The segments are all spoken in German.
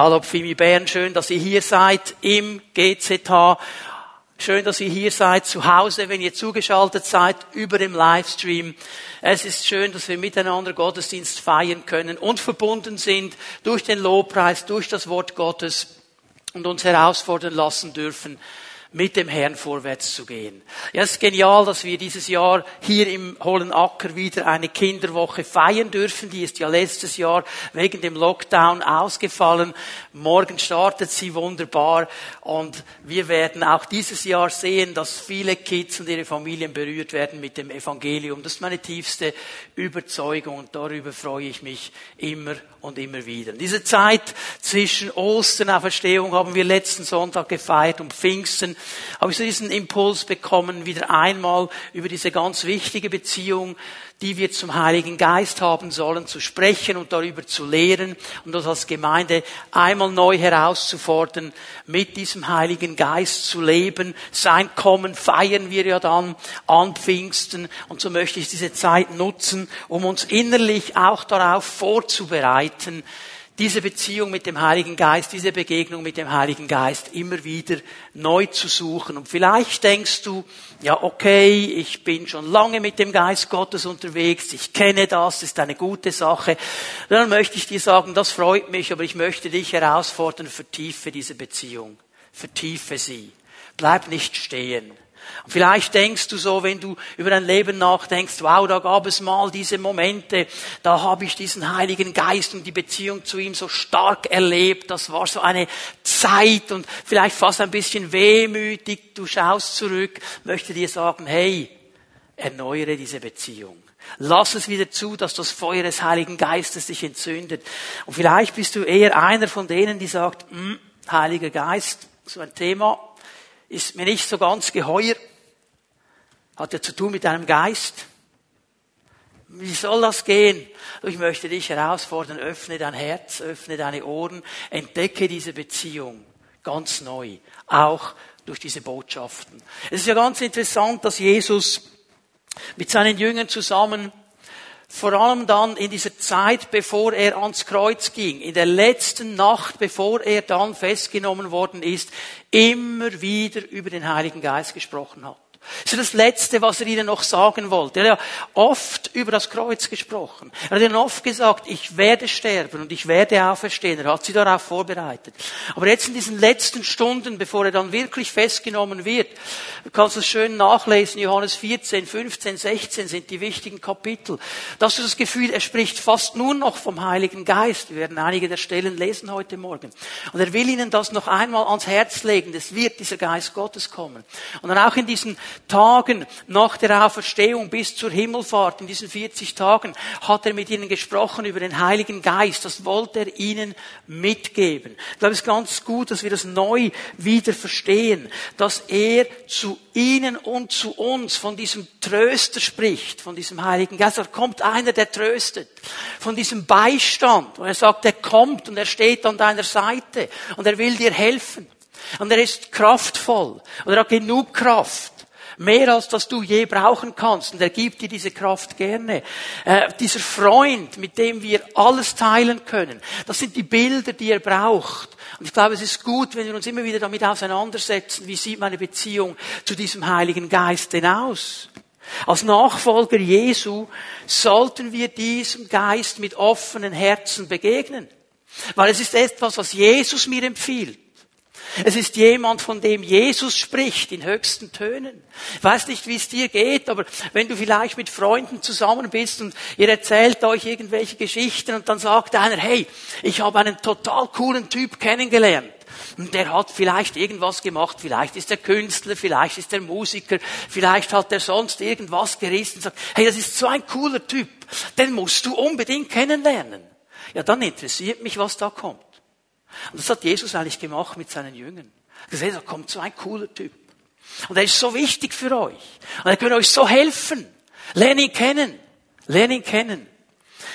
Hallo Pfimi Bern, schön, dass ihr hier seid im GZH. Schön, dass ihr hier seid zu Hause, wenn ihr zugeschaltet seid über dem Livestream. Es ist schön, dass wir miteinander Gottesdienst feiern können und verbunden sind durch den Lobpreis, durch das Wort Gottes und uns herausfordern lassen dürfen, mit dem Herrn vorwärts zu gehen. Ja, es ist genial, dass wir dieses Jahr hier im Hollen Acker wieder eine Kinderwoche feiern dürfen. Die ist ja letztes Jahr wegen dem Lockdown ausgefallen. Morgen startet sie wunderbar und wir werden auch dieses Jahr sehen, dass viele Kids und ihre Familien berührt werden mit dem Evangelium. Das ist meine tiefste Überzeugung und darüber freue ich mich immer und immer wieder. Diese Zeit zwischen Ostern und Verstehung haben wir letzten Sonntag gefeiert und Pfingsten habe ich so diesen Impuls bekommen, wieder einmal über diese ganz wichtige Beziehung, die wir zum Heiligen Geist haben sollen, zu sprechen und darüber zu lehren und das als Gemeinde einmal neu herauszufordern, mit diesem Heiligen Geist zu leben. Sein Kommen feiern wir ja dann an Pfingsten und so möchte ich diese Zeit nutzen, um uns innerlich auch darauf vorzubereiten, diese Beziehung mit dem Heiligen Geist, diese Begegnung mit dem Heiligen Geist immer wieder neu zu suchen. Und vielleicht denkst du, ja, okay, ich bin schon lange mit dem Geist Gottes unterwegs, ich kenne das, ist eine gute Sache. Dann möchte ich dir sagen, das freut mich, aber ich möchte dich herausfordern, vertiefe diese Beziehung. Vertiefe sie. Bleib nicht stehen. Vielleicht denkst du so, wenn du über dein Leben nachdenkst, wow, da gab es mal diese Momente, da habe ich diesen Heiligen Geist und die Beziehung zu ihm so stark erlebt. Das war so eine Zeit und vielleicht fast ein bisschen wehmütig. Du schaust zurück, möchte dir sagen, hey, erneuere diese Beziehung. Lass es wieder zu, dass das Feuer des Heiligen Geistes dich entzündet. Und vielleicht bist du eher einer von denen, die sagt, hm, Heiliger Geist, so ein Thema, ist mir nicht so ganz geheuer, hat ja zu tun mit deinem Geist. Wie soll das gehen? Ich möchte dich herausfordern, öffne dein Herz, öffne deine Ohren, entdecke diese Beziehung ganz neu, auch durch diese Botschaften. Es ist ja ganz interessant, dass Jesus mit seinen Jüngern zusammen vor allem dann in dieser Zeit, bevor er ans Kreuz ging, in der letzten Nacht, bevor er dann festgenommen worden ist, immer wieder über den Heiligen Geist gesprochen hat. Das ist das Letzte, was er ihnen noch sagen wollte. Er hat ja oft über das Kreuz gesprochen. Er hat ihnen oft gesagt, ich werde sterben und ich werde auferstehen. Er hat sie darauf vorbereitet. Aber jetzt in diesen letzten Stunden, bevor er dann wirklich festgenommen wird, du kannst es schön nachlesen, Johannes 14, 15, 16 sind die wichtigen Kapitel. Da hast du das Gefühl, er spricht fast nur noch vom Heiligen Geist. Wir werden einige der Stellen lesen heute Morgen. Und er will ihnen das noch einmal ans Herz legen. Es wird dieser Geist Gottes kommen. Und dann auch in diesen Tagen nach der Auferstehung bis zur Himmelfahrt, in diesen 40 Tagen, hat er mit ihnen gesprochen über den Heiligen Geist. Das wollte er ihnen mitgeben. Ich glaube, es ist ganz gut, dass wir das neu wieder verstehen, dass er zu ihnen und zu uns von diesem Tröster spricht, von diesem Heiligen Geist. Da kommt einer, der tröstet, von diesem Beistand. Und er sagt, er kommt und er steht an deiner Seite und er will dir helfen. Und er ist kraftvoll und er hat genug Kraft Mehr als dass du je brauchen kannst. Und er gibt dir diese Kraft gerne. Äh, dieser Freund, mit dem wir alles teilen können. Das sind die Bilder, die er braucht. Und ich glaube, es ist gut, wenn wir uns immer wieder damit auseinandersetzen, wie sieht meine Beziehung zu diesem Heiligen Geist denn aus? Als Nachfolger Jesu sollten wir diesem Geist mit offenen Herzen begegnen. Weil es ist etwas, was Jesus mir empfiehlt. Es ist jemand, von dem Jesus spricht in höchsten Tönen. Ich weiß nicht, wie es dir geht, aber wenn du vielleicht mit Freunden zusammen bist und ihr erzählt euch irgendwelche Geschichten und dann sagt einer, hey, ich habe einen total coolen Typ kennengelernt. Und der hat vielleicht irgendwas gemacht, vielleicht ist er Künstler, vielleicht ist er Musiker, vielleicht hat er sonst irgendwas gerissen und sagt, hey, das ist so ein cooler Typ, den musst du unbedingt kennenlernen. Ja, dann interessiert mich, was da kommt. Und das hat Jesus eigentlich gemacht mit seinen Jüngern. Er gesagt, da kommt so ein cooler Typ. Und er ist so wichtig für euch. Und er kann euch so helfen. Lern ihn kennen. Lern ihn kennen.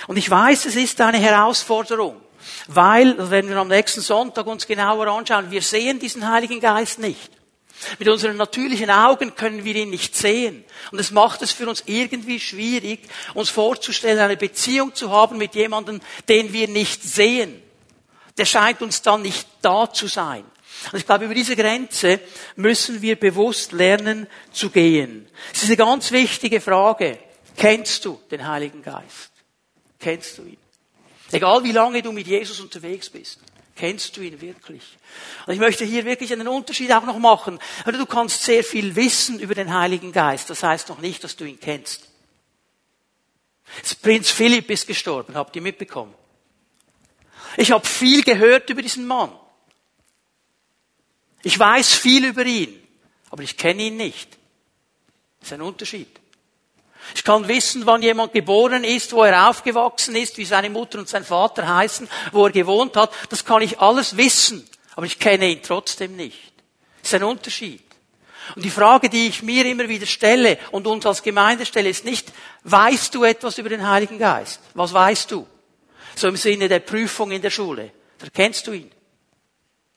Und ich weiß, es ist eine Herausforderung. Weil, werden wir am nächsten Sonntag uns genauer anschauen, wir sehen diesen Heiligen Geist nicht. Mit unseren natürlichen Augen können wir ihn nicht sehen. Und es macht es für uns irgendwie schwierig, uns vorzustellen, eine Beziehung zu haben mit jemandem, den wir nicht sehen. Der scheint uns dann nicht da zu sein. Und ich glaube, über diese Grenze müssen wir bewusst lernen zu gehen. Es ist eine ganz wichtige Frage. Kennst du den Heiligen Geist? Kennst du ihn? Egal wie lange du mit Jesus unterwegs bist. Kennst du ihn wirklich? Und ich möchte hier wirklich einen Unterschied auch noch machen. Du kannst sehr viel wissen über den Heiligen Geist. Das heißt noch nicht, dass du ihn kennst. Prinz Philipp ist gestorben, habt ihr mitbekommen? Ich habe viel gehört über diesen Mann. Ich weiß viel über ihn, aber ich kenne ihn nicht. Das ist ein Unterschied. Ich kann wissen, wann jemand geboren ist, wo er aufgewachsen ist, wie seine Mutter und sein Vater heißen, wo er gewohnt hat. Das kann ich alles wissen, aber ich kenne ihn trotzdem nicht. Das ist ein Unterschied. Und die Frage, die ich mir immer wieder stelle und uns als Gemeinde stelle, ist nicht, weißt du etwas über den Heiligen Geist? Was weißt du? So im Sinne der Prüfung in der Schule. Da kennst du ihn.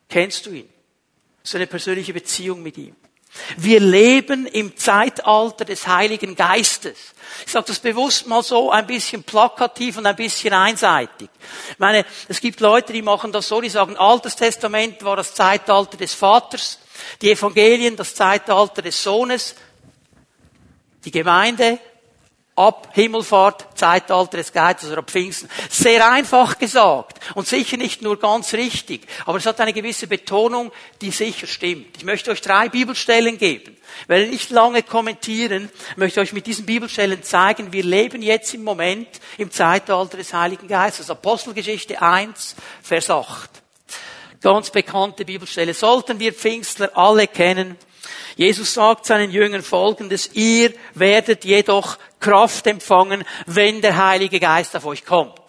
Kennst du ihn? So eine persönliche Beziehung mit ihm. Wir leben im Zeitalter des Heiligen Geistes. Ich sage das bewusst mal so ein bisschen plakativ und ein bisschen einseitig. Ich meine, es gibt Leute, die machen das so, die sagen, Altes Testament war das Zeitalter des Vaters, die Evangelien das Zeitalter des Sohnes, die Gemeinde ab Himmelfahrt, Zeitalter des Geistes oder ab Pfingsten. Sehr einfach gesagt und sicher nicht nur ganz richtig, aber es hat eine gewisse Betonung, die sicher stimmt. Ich möchte euch drei Bibelstellen geben. Ich werde nicht lange kommentieren, ich möchte euch mit diesen Bibelstellen zeigen, wir leben jetzt im Moment im Zeitalter des Heiligen Geistes. Apostelgeschichte 1, Vers 8. Ganz bekannte Bibelstelle. Sollten wir Pfingstler alle kennen, Jesus sagt seinen Jüngern folgendes, ihr werdet jedoch Kraft empfangen, wenn der Heilige Geist auf euch kommt.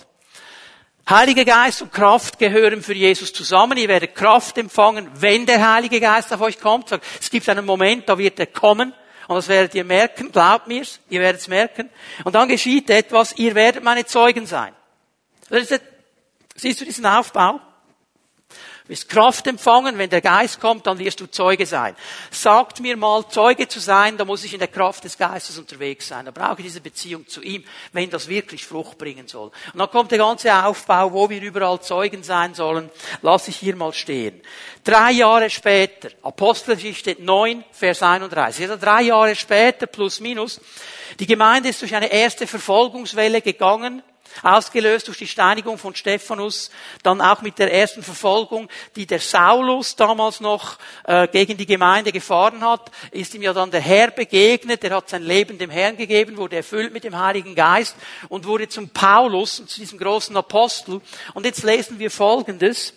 Heiliger Geist und Kraft gehören für Jesus zusammen. Ihr werdet Kraft empfangen, wenn der Heilige Geist auf euch kommt. Es gibt einen Moment, da wird er kommen. Und das werdet ihr merken, glaubt mir's, ihr werdet es merken. Und dann geschieht etwas, ihr werdet meine Zeugen sein. Siehst du diesen Aufbau? Wirst Kraft empfangen, wenn der Geist kommt, dann wirst du Zeuge sein. Sagt mir mal, Zeuge zu sein, da muss ich in der Kraft des Geistes unterwegs sein. Da brauche ich diese Beziehung zu ihm, wenn das wirklich Frucht bringen soll. Und dann kommt der ganze Aufbau, wo wir überall Zeugen sein sollen, lasse ich hier mal stehen. Drei Jahre später, Apostelgeschichte 9, Vers 31, also drei Jahre später, plus minus, die Gemeinde ist durch eine erste Verfolgungswelle gegangen, Ausgelöst durch die Steinigung von Stephanus, dann auch mit der ersten Verfolgung, die der Saulus damals noch äh, gegen die Gemeinde gefahren hat, ist ihm ja dann der Herr begegnet, er hat sein Leben dem Herrn gegeben, wurde erfüllt mit dem Heiligen Geist und wurde zum Paulus, zu diesem großen Apostel. Und jetzt lesen wir Folgendes.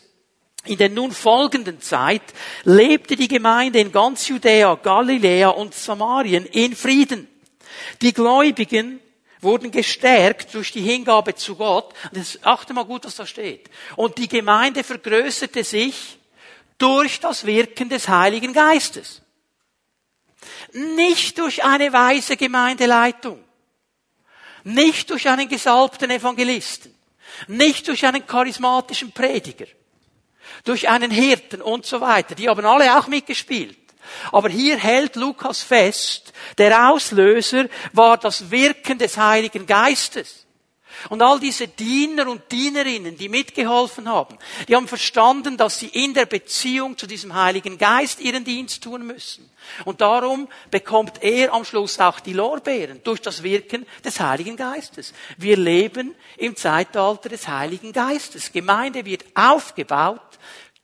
In der nun folgenden Zeit lebte die Gemeinde in ganz Judäa, Galiläa und Samarien in Frieden. Die Gläubigen wurden gestärkt durch die Hingabe zu Gott. Das, achte mal gut, was da steht. Und die Gemeinde vergrößerte sich durch das Wirken des Heiligen Geistes. Nicht durch eine weise Gemeindeleitung. Nicht durch einen gesalbten Evangelisten. Nicht durch einen charismatischen Prediger. Durch einen Hirten und so weiter. Die haben alle auch mitgespielt. Aber hier hält Lukas fest, der Auslöser war das Wirken des Heiligen Geistes. Und all diese Diener und Dienerinnen, die mitgeholfen haben, die haben verstanden, dass sie in der Beziehung zu diesem Heiligen Geist ihren Dienst tun müssen. Und darum bekommt er am Schluss auch die Lorbeeren durch das Wirken des Heiligen Geistes. Wir leben im Zeitalter des Heiligen Geistes. Gemeinde wird aufgebaut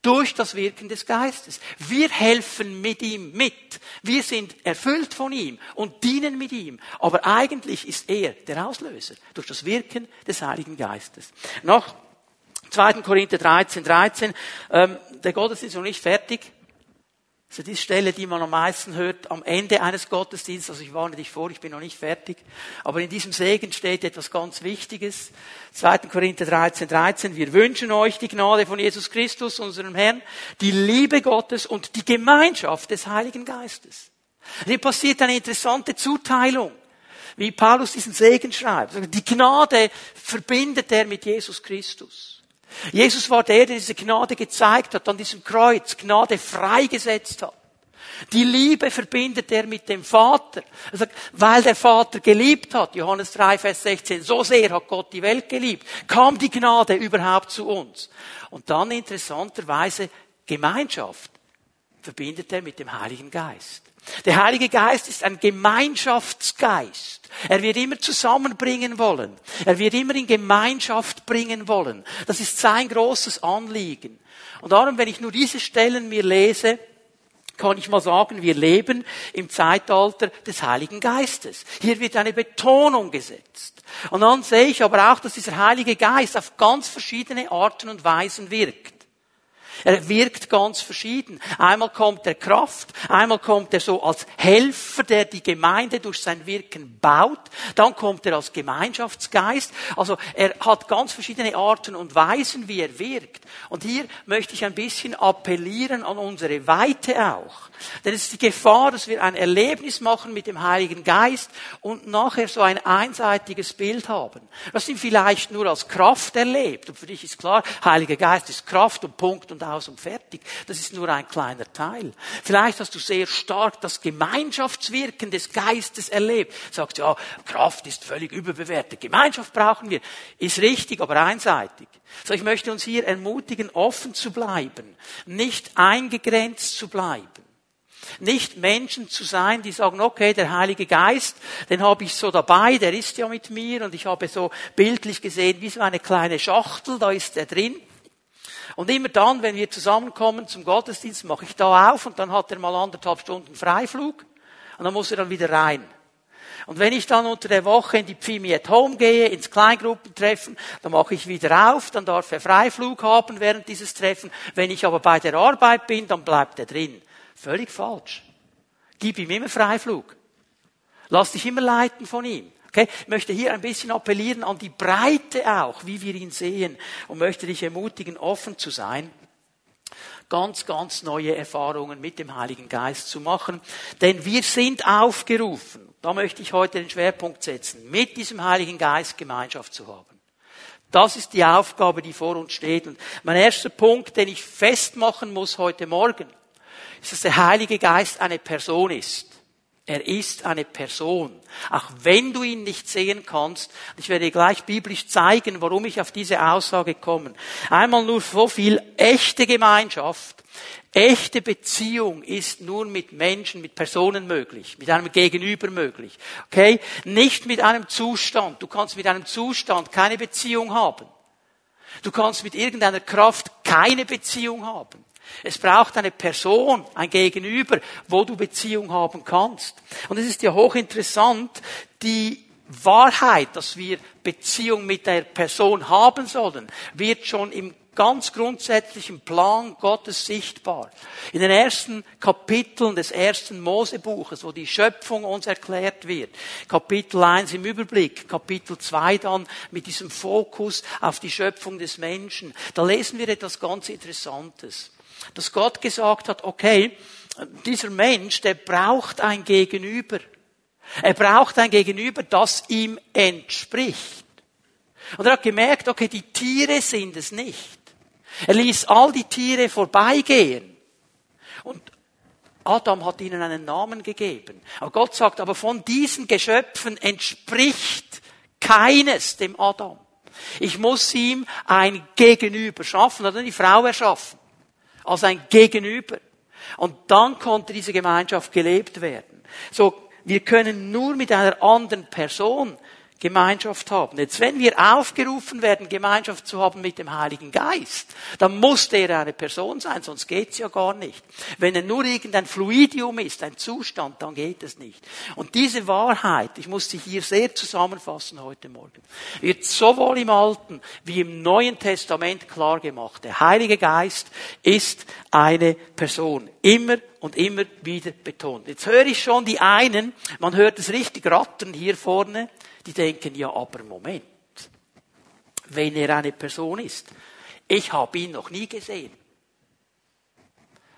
durch das Wirken des Geistes. Wir helfen mit ihm mit. Wir sind erfüllt von ihm und dienen mit ihm. Aber eigentlich ist er der Auslöser durch das Wirken des Heiligen Geistes. Noch 2. Korinther 13, 13. Ähm, der Gottesdienst ist noch nicht fertig. Das ist die Stelle, die man am meisten hört am Ende eines Gottesdienstes. Also ich warne dich vor, ich bin noch nicht fertig. Aber in diesem Segen steht etwas ganz Wichtiges. 2. Korinther 13, 13. Wir wünschen euch die Gnade von Jesus Christus, unserem Herrn, die Liebe Gottes und die Gemeinschaft des Heiligen Geistes. Hier passiert eine interessante Zuteilung, wie Paulus diesen Segen schreibt. Die Gnade verbindet er mit Jesus Christus. Jesus war der, der diese Gnade gezeigt hat, an diesem Kreuz Gnade freigesetzt hat. Die Liebe verbindet er mit dem Vater. Er sagt, weil der Vater geliebt hat, Johannes 3, Vers 16, so sehr hat Gott die Welt geliebt, kam die Gnade überhaupt zu uns. Und dann interessanterweise Gemeinschaft verbindet er mit dem Heiligen Geist. Der Heilige Geist ist ein Gemeinschaftsgeist. Er wird immer zusammenbringen wollen. Er wird immer in Gemeinschaft bringen wollen. Das ist sein großes Anliegen. Und darum, wenn ich nur diese Stellen mir lese, kann ich mal sagen, wir leben im Zeitalter des Heiligen Geistes. Hier wird eine Betonung gesetzt. Und dann sehe ich aber auch, dass dieser Heilige Geist auf ganz verschiedene Arten und Weisen wirkt. Er wirkt ganz verschieden. Einmal kommt er Kraft, einmal kommt er so als Helfer, der die Gemeinde durch sein Wirken baut, dann kommt er als Gemeinschaftsgeist. Also er hat ganz verschiedene Arten und Weisen, wie er wirkt. Und hier möchte ich ein bisschen appellieren an unsere Weite auch. Denn es ist die Gefahr, dass wir ein Erlebnis machen mit dem Heiligen Geist und nachher so ein einseitiges Bild haben. Das ihn vielleicht nur als Kraft erlebt. Und für dich ist klar, Heiliger Geist ist Kraft und Punkt und aus und fertig. Das ist nur ein kleiner Teil. Vielleicht hast du sehr stark das Gemeinschaftswirken des Geistes erlebt. Sagst, ja, Kraft ist völlig überbewertet. Gemeinschaft brauchen wir. Ist richtig, aber einseitig. So, ich möchte uns hier ermutigen, offen zu bleiben. Nicht eingegrenzt zu bleiben. Nicht Menschen zu sein, die sagen, okay, der Heilige Geist, den habe ich so dabei, der ist ja mit mir und ich habe so bildlich gesehen, wie so eine kleine Schachtel, da ist er drin. Und immer dann, wenn wir zusammenkommen zum Gottesdienst, mache ich da auf und dann hat er mal anderthalb Stunden Freiflug und dann muss er dann wieder rein. Und wenn ich dann unter der Woche in die Pfimi at Home gehe, ins Kleingruppentreffen, dann mache ich wieder auf, dann darf er Freiflug haben während dieses Treffen. Wenn ich aber bei der Arbeit bin, dann bleibt er drin. Völlig falsch. Gib ihm immer Freiflug. Lass dich immer leiten von ihm. Okay? Ich möchte hier ein bisschen appellieren an die Breite auch, wie wir ihn sehen und möchte dich ermutigen, offen zu sein ganz, ganz neue Erfahrungen mit dem Heiligen Geist zu machen. Denn wir sind aufgerufen, da möchte ich heute den Schwerpunkt setzen, mit diesem Heiligen Geist Gemeinschaft zu haben. Das ist die Aufgabe, die vor uns steht. Und mein erster Punkt, den ich festmachen muss heute Morgen, ist, dass der Heilige Geist eine Person ist. Er ist eine Person. Auch wenn du ihn nicht sehen kannst. Ich werde gleich biblisch zeigen, warum ich auf diese Aussage komme. Einmal nur so viel echte Gemeinschaft. Echte Beziehung ist nur mit Menschen, mit Personen möglich, mit einem Gegenüber möglich. Okay? Nicht mit einem Zustand. Du kannst mit einem Zustand keine Beziehung haben. Du kannst mit irgendeiner Kraft keine Beziehung haben. Es braucht eine Person, ein Gegenüber, wo du Beziehung haben kannst. Und es ist ja hochinteressant, die Wahrheit, dass wir Beziehung mit der Person haben sollen, wird schon im ganz grundsätzlichen Plan Gottes sichtbar. In den ersten Kapiteln des ersten Mosebuches, wo die Schöpfung uns erklärt wird, Kapitel 1 im Überblick, Kapitel 2 dann mit diesem Fokus auf die Schöpfung des Menschen, da lesen wir etwas ganz Interessantes dass Gott gesagt hat, okay, dieser Mensch, der braucht ein Gegenüber. Er braucht ein Gegenüber, das ihm entspricht. Und er hat gemerkt, okay, die Tiere sind es nicht. Er ließ all die Tiere vorbeigehen. Und Adam hat ihnen einen Namen gegeben. Aber Gott sagt, aber von diesen Geschöpfen entspricht keines dem Adam. Ich muss ihm ein Gegenüber schaffen, oder die Frau erschaffen als ein Gegenüber. Und dann konnte diese Gemeinschaft gelebt werden. So, wir können nur mit einer anderen Person Gemeinschaft haben. Jetzt, wenn wir aufgerufen werden, Gemeinschaft zu haben mit dem Heiligen Geist, dann muss der eine Person sein, sonst geht's ja gar nicht. Wenn er nur irgendein Fluidium ist, ein Zustand, dann geht es nicht. Und diese Wahrheit, ich muss sie hier sehr zusammenfassen heute Morgen, wird sowohl im Alten wie im Neuen Testament klar gemacht. Der Heilige Geist ist eine Person. Immer und immer wieder betont. Jetzt höre ich schon die einen, man hört es richtig rattern hier vorne, die denken, ja, aber Moment, wenn er eine Person ist, ich habe ihn noch nie gesehen.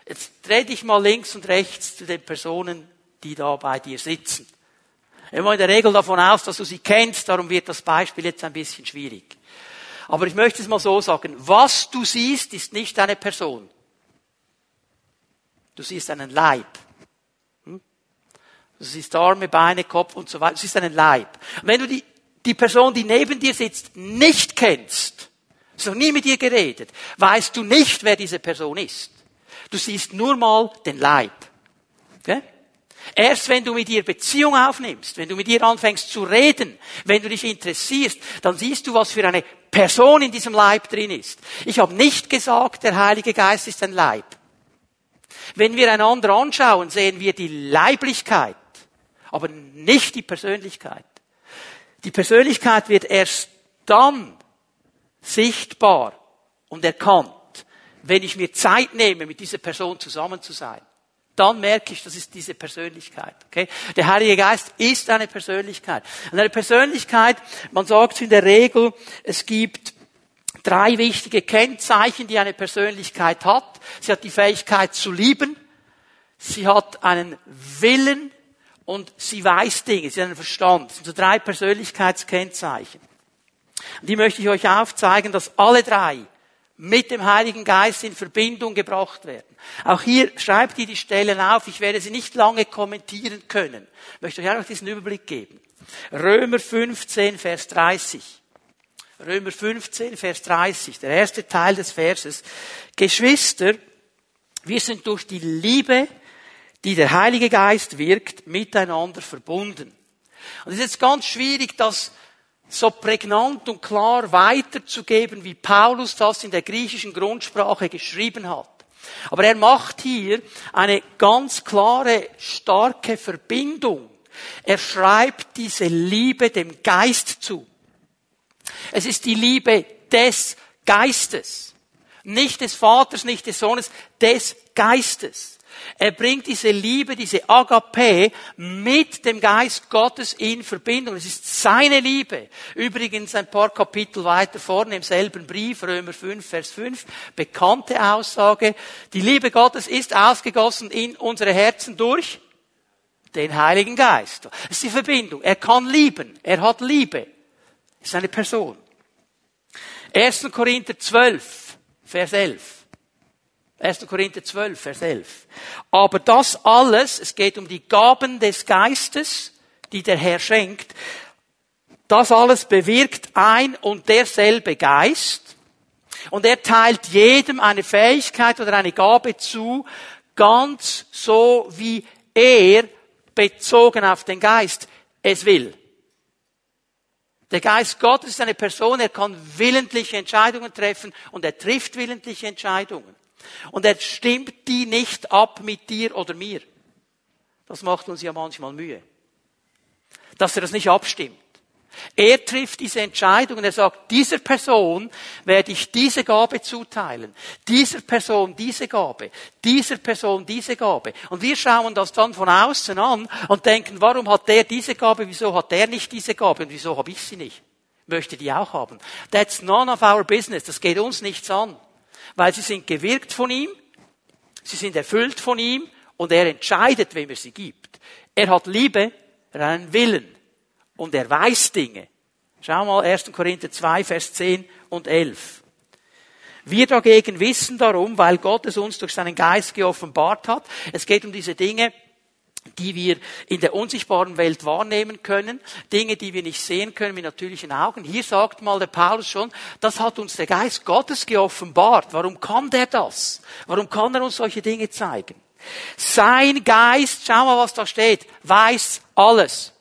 Jetzt dreh dich mal links und rechts zu den Personen, die da bei dir sitzen. Immer in der Regel davon aus, dass du sie kennst, darum wird das Beispiel jetzt ein bisschen schwierig. Aber ich möchte es mal so sagen, was du siehst, ist nicht eine Person. Du siehst einen Leib. Das ist Arme, Beine, Kopf und so weiter. Es ist ein Leib. Und wenn du die, die Person, die neben dir sitzt, nicht kennst, hast noch nie mit ihr geredet, weißt du nicht, wer diese Person ist. Du siehst nur mal den Leib. Okay? Erst wenn du mit ihr Beziehung aufnimmst, wenn du mit ihr anfängst zu reden, wenn du dich interessierst, dann siehst du, was für eine Person in diesem Leib drin ist. Ich habe nicht gesagt, der Heilige Geist ist ein Leib. Wenn wir einander anschauen, sehen wir die Leiblichkeit, aber nicht die Persönlichkeit. Die Persönlichkeit wird erst dann sichtbar und erkannt, wenn ich mir Zeit nehme, mit dieser Person zusammen zu sein dann merke ich, das ist diese Persönlichkeit. Okay? Der Heilige Geist ist eine Persönlichkeit. Und eine Persönlichkeit, man sagt in der Regel, es gibt drei wichtige Kennzeichen, die eine Persönlichkeit hat. Sie hat die Fähigkeit zu lieben, sie hat einen Willen und sie weiß Dinge, sie hat einen Verstand. Das sind so drei Persönlichkeitskennzeichen. Und die möchte ich euch aufzeigen, dass alle drei mit dem Heiligen Geist in Verbindung gebracht werden. Auch hier schreibt ihr die Stellen auf. Ich werde sie nicht lange kommentieren können. Ich möchte euch einfach diesen Überblick geben. Römer 15, Vers 30. Römer 15, Vers 30. Der erste Teil des Verses. Geschwister, wir sind durch die Liebe, die der Heilige Geist wirkt, miteinander verbunden. Und es ist jetzt ganz schwierig, das so prägnant und klar weiterzugeben, wie Paulus das in der griechischen Grundsprache geschrieben hat. Aber er macht hier eine ganz klare, starke Verbindung. Er schreibt diese Liebe dem Geist zu. Es ist die Liebe des Geistes. Nicht des Vaters, nicht des Sohnes, des Geistes. Er bringt diese Liebe, diese Agape mit dem Geist Gottes in Verbindung. Es ist seine Liebe. Übrigens ein paar Kapitel weiter vorne im selben Brief, Römer 5, Vers 5, bekannte Aussage. Die Liebe Gottes ist ausgegossen in unsere Herzen durch den Heiligen Geist. Das ist die Verbindung. Er kann lieben. Er hat Liebe. Das ist eine Person. 1. Korinther 12, Vers 11. 1. Korinther 12, Vers 11. Aber das alles, es geht um die Gaben des Geistes, die der Herr schenkt, das alles bewirkt ein und derselbe Geist. Und er teilt jedem eine Fähigkeit oder eine Gabe zu, ganz so wie er, bezogen auf den Geist, es will. Der Geist Gottes ist eine Person, er kann willentliche Entscheidungen treffen und er trifft willentliche Entscheidungen. Und er stimmt die nicht ab mit dir oder mir. Das macht uns ja manchmal Mühe. Dass er das nicht abstimmt. Er trifft diese Entscheidung und er sagt, dieser Person werde ich diese Gabe zuteilen. Dieser Person diese Gabe. Dieser Person diese Gabe. Und wir schauen das dann von außen an und denken, warum hat der diese Gabe, wieso hat der nicht diese Gabe und wieso habe ich sie nicht? Möchte die auch haben. That's none of our business. Das geht uns nichts an weil sie sind gewirkt von ihm, sie sind erfüllt von ihm und er entscheidet, wem er sie gibt. Er hat Liebe, er hat einen Willen und er weiß Dinge. Schau mal 1. Korinther 2, Vers 10 und 11. Wir dagegen wissen darum, weil Gott es uns durch seinen Geist geoffenbart hat. Es geht um diese Dinge, die wir in der unsichtbaren Welt wahrnehmen können, Dinge, die wir nicht sehen können mit natürlichen Augen. Hier sagt mal der Paulus schon, das hat uns der Geist Gottes geoffenbart. Warum kann der das? Warum kann er uns solche Dinge zeigen? Sein Geist, schau mal, was da steht, weiß alles.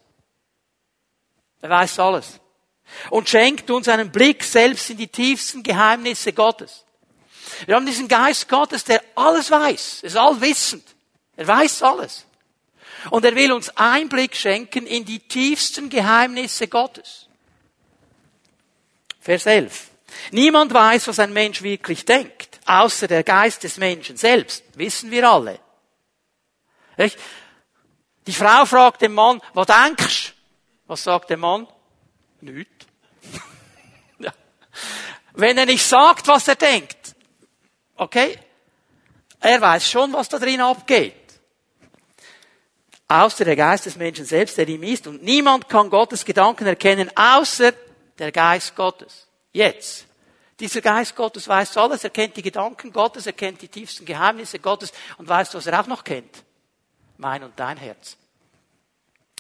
Er weiß alles. Und schenkt uns einen Blick selbst in die tiefsten Geheimnisse Gottes. Wir haben diesen Geist Gottes, der alles weiß. Ist allwissend. Er weiß alles. Und er will uns Einblick schenken in die tiefsten Geheimnisse Gottes. Vers 11. Niemand weiß, was ein Mensch wirklich denkt, außer der Geist des Menschen selbst. Wissen wir alle. Die Frau fragt den Mann, was denkst Was sagt der Mann? Nüt. ja. Wenn er nicht sagt, was er denkt, okay, er weiß schon, was da drin abgeht außer der Geist des Menschen selbst, der ihm ist. Und niemand kann Gottes Gedanken erkennen, außer der Geist Gottes. Jetzt. Dieser Geist Gottes weiß alles, er kennt die Gedanken Gottes, er kennt die tiefsten Geheimnisse Gottes und weiß, was er auch noch kennt. Mein und dein Herz.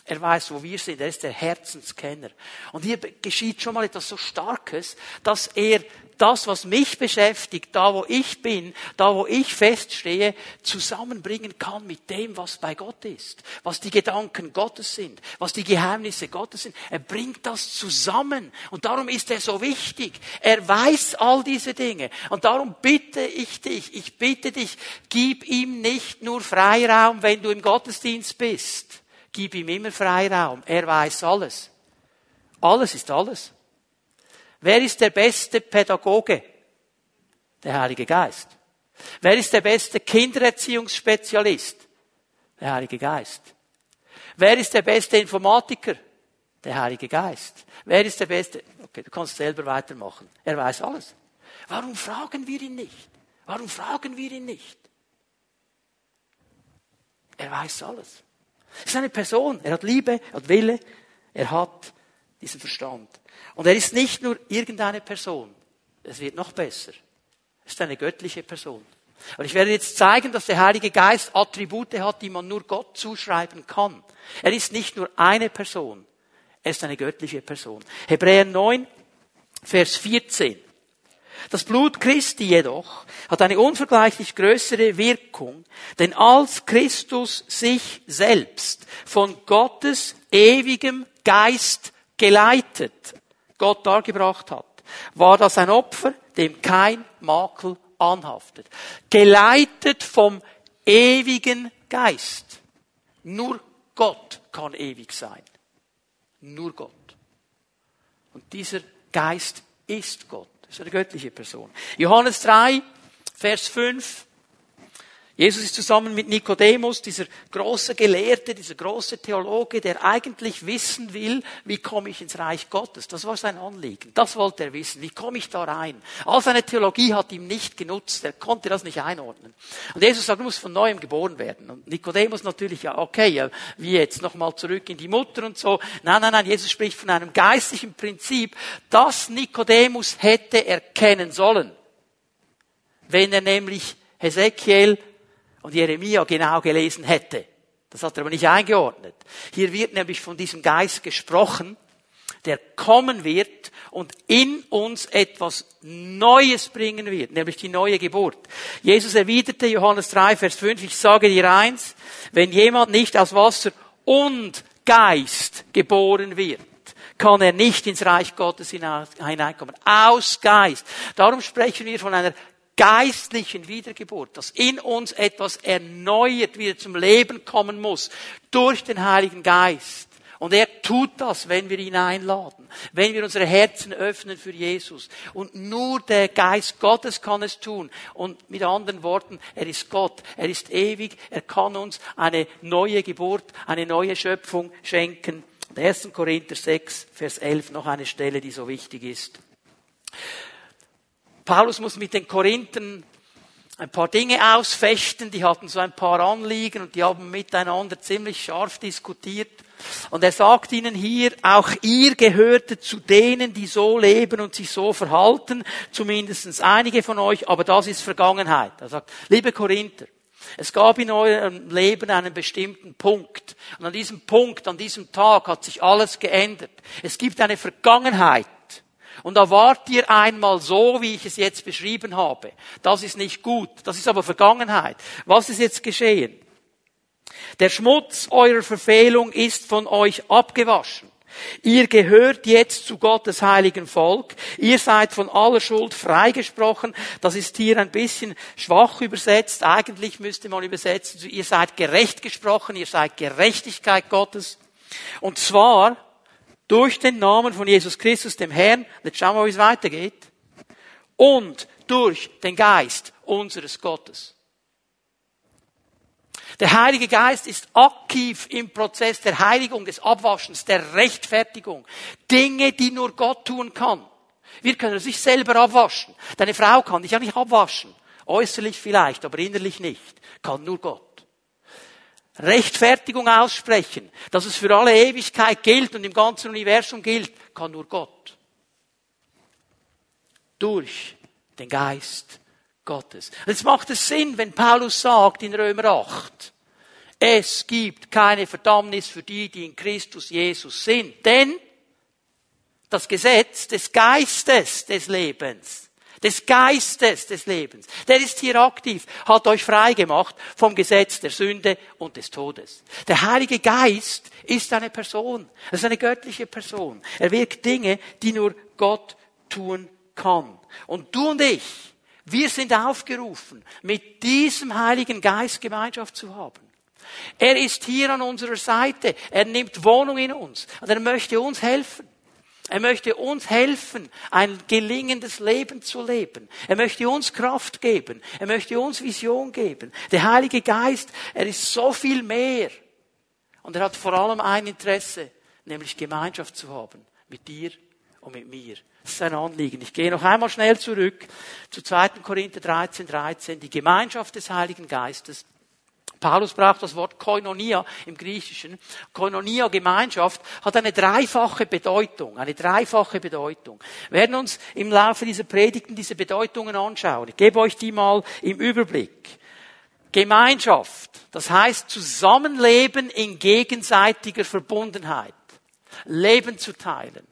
Er weiß, wo wir sind. Er ist der Herzenskenner. Und hier geschieht schon mal etwas so Starkes, dass er das, was mich beschäftigt, da wo ich bin, da wo ich feststehe, zusammenbringen kann mit dem, was bei Gott ist, was die Gedanken Gottes sind, was die Geheimnisse Gottes sind. Er bringt das zusammen und darum ist er so wichtig. Er weiß all diese Dinge und darum bitte ich dich, ich bitte dich, gib ihm nicht nur Freiraum, wenn du im Gottesdienst bist. Gib ihm immer Freiraum. Er weiß alles. Alles ist alles. Wer ist der beste Pädagoge? Der Heilige Geist. Wer ist der beste Kindererziehungsspezialist? Der Heilige Geist. Wer ist der beste Informatiker? Der Heilige Geist. Wer ist der beste? Okay, du kannst selber weitermachen. Er weiß alles. Warum fragen wir ihn nicht? Warum fragen wir ihn nicht? Er weiß alles. Er ist eine Person. Er hat Liebe, er hat Wille, er hat diesen Verstand. Und er ist nicht nur irgendeine Person. Es wird noch besser. Es ist eine göttliche Person. Und ich werde jetzt zeigen, dass der Heilige Geist Attribute hat, die man nur Gott zuschreiben kann. Er ist nicht nur eine Person. Er ist eine göttliche Person. Hebräer 9, Vers 14. Das Blut Christi jedoch hat eine unvergleichlich größere Wirkung, denn als Christus sich selbst von Gottes ewigem Geist geleitet Gott dargebracht hat, war das ein Opfer, dem kein Makel anhaftet. Geleitet vom ewigen Geist. Nur Gott kann ewig sein. Nur Gott. Und dieser Geist ist Gott. Das ist eine göttliche Person. Johannes 3, Vers 5. Jesus ist zusammen mit Nikodemus, dieser große Gelehrte, dieser große Theologe, der eigentlich wissen will, wie komme ich ins Reich Gottes. Das war sein Anliegen. Das wollte er wissen. Wie komme ich da rein? All seine Theologie hat ihm nicht genutzt. Er konnte das nicht einordnen. Und Jesus sagt, du musst von neuem geboren werden. Und Nikodemus natürlich, ja, okay, ja, wie jetzt nochmal zurück in die Mutter und so. Nein, nein, nein, Jesus spricht von einem geistlichen Prinzip, das Nikodemus hätte erkennen sollen. Wenn er nämlich Hesekiel und Jeremia genau gelesen hätte. Das hat er aber nicht eingeordnet. Hier wird nämlich von diesem Geist gesprochen, der kommen wird und in uns etwas Neues bringen wird, nämlich die neue Geburt. Jesus erwiderte Johannes 3, Vers 5, ich sage dir eins, wenn jemand nicht aus Wasser und Geist geboren wird, kann er nicht ins Reich Gottes hineinkommen. Aus Geist. Darum sprechen wir von einer geistlichen Wiedergeburt, dass in uns etwas erneuert wieder zum Leben kommen muss durch den Heiligen Geist. Und er tut das, wenn wir ihn einladen, wenn wir unsere Herzen öffnen für Jesus. Und nur der Geist Gottes kann es tun. Und mit anderen Worten, er ist Gott, er ist ewig, er kann uns eine neue Geburt, eine neue Schöpfung schenken. 1. Korinther 6, Vers 11, noch eine Stelle, die so wichtig ist. Paulus muss mit den Korinthern ein paar Dinge ausfechten, die hatten so ein paar Anliegen und die haben miteinander ziemlich scharf diskutiert. Und er sagt ihnen hier, auch ihr gehörte zu denen, die so leben und sich so verhalten, zumindest einige von euch, aber das ist Vergangenheit. Er sagt, liebe Korinther, es gab in eurem Leben einen bestimmten Punkt. Und an diesem Punkt, an diesem Tag hat sich alles geändert. Es gibt eine Vergangenheit. Und da wart ihr einmal so, wie ich es jetzt beschrieben habe. Das ist nicht gut. Das ist aber Vergangenheit. Was ist jetzt geschehen? Der Schmutz eurer Verfehlung ist von euch abgewaschen. Ihr gehört jetzt zu Gottes heiligen Volk. Ihr seid von aller Schuld freigesprochen. Das ist hier ein bisschen schwach übersetzt. Eigentlich müsste man übersetzen, ihr seid gerecht gesprochen. Ihr seid Gerechtigkeit Gottes. Und zwar durch den Namen von Jesus Christus, dem Herrn, jetzt schauen wir, wie es weitergeht, und durch den Geist unseres Gottes. Der Heilige Geist ist aktiv im Prozess der Heiligung, des Abwaschens, der Rechtfertigung. Dinge, die nur Gott tun kann. Wir können sich selber abwaschen. Deine Frau kann dich ja nicht abwaschen. Äußerlich vielleicht, aber innerlich nicht. Kann nur Gott. Rechtfertigung aussprechen, dass es für alle Ewigkeit gilt und im ganzen Universum gilt, kann nur Gott. Durch den Geist Gottes. Jetzt macht es Sinn, wenn Paulus sagt in Römer 8, Es gibt keine Verdammnis für die, die in Christus Jesus sind. Denn das Gesetz des Geistes des Lebens, des Geistes des Lebens, der ist hier aktiv, hat euch frei gemacht vom Gesetz der Sünde und des Todes. Der Heilige Geist ist eine Person, er ist eine göttliche Person. Er wirkt Dinge, die nur Gott tun kann. Und du und ich, wir sind aufgerufen, mit diesem Heiligen Geist Gemeinschaft zu haben. Er ist hier an unserer Seite. Er nimmt Wohnung in uns. Und er möchte uns helfen. Er möchte uns helfen, ein gelingendes Leben zu leben. Er möchte uns Kraft geben. Er möchte uns Vision geben. Der Heilige Geist, er ist so viel mehr. Und er hat vor allem ein Interesse, nämlich Gemeinschaft zu haben. Mit dir und mit mir. Das ist ein Anliegen. Ich gehe noch einmal schnell zurück zu 2. Korinther 13, 13. Die Gemeinschaft des Heiligen Geistes. Paulus braucht das Wort Koinonia im Griechischen. Koinonia, Gemeinschaft, hat eine dreifache Bedeutung, eine dreifache Bedeutung. Wir werden uns im Laufe dieser Predigten diese Bedeutungen anschauen. Ich gebe euch die mal im Überblick. Gemeinschaft, das heißt Zusammenleben in gegenseitiger Verbundenheit. Leben zu teilen.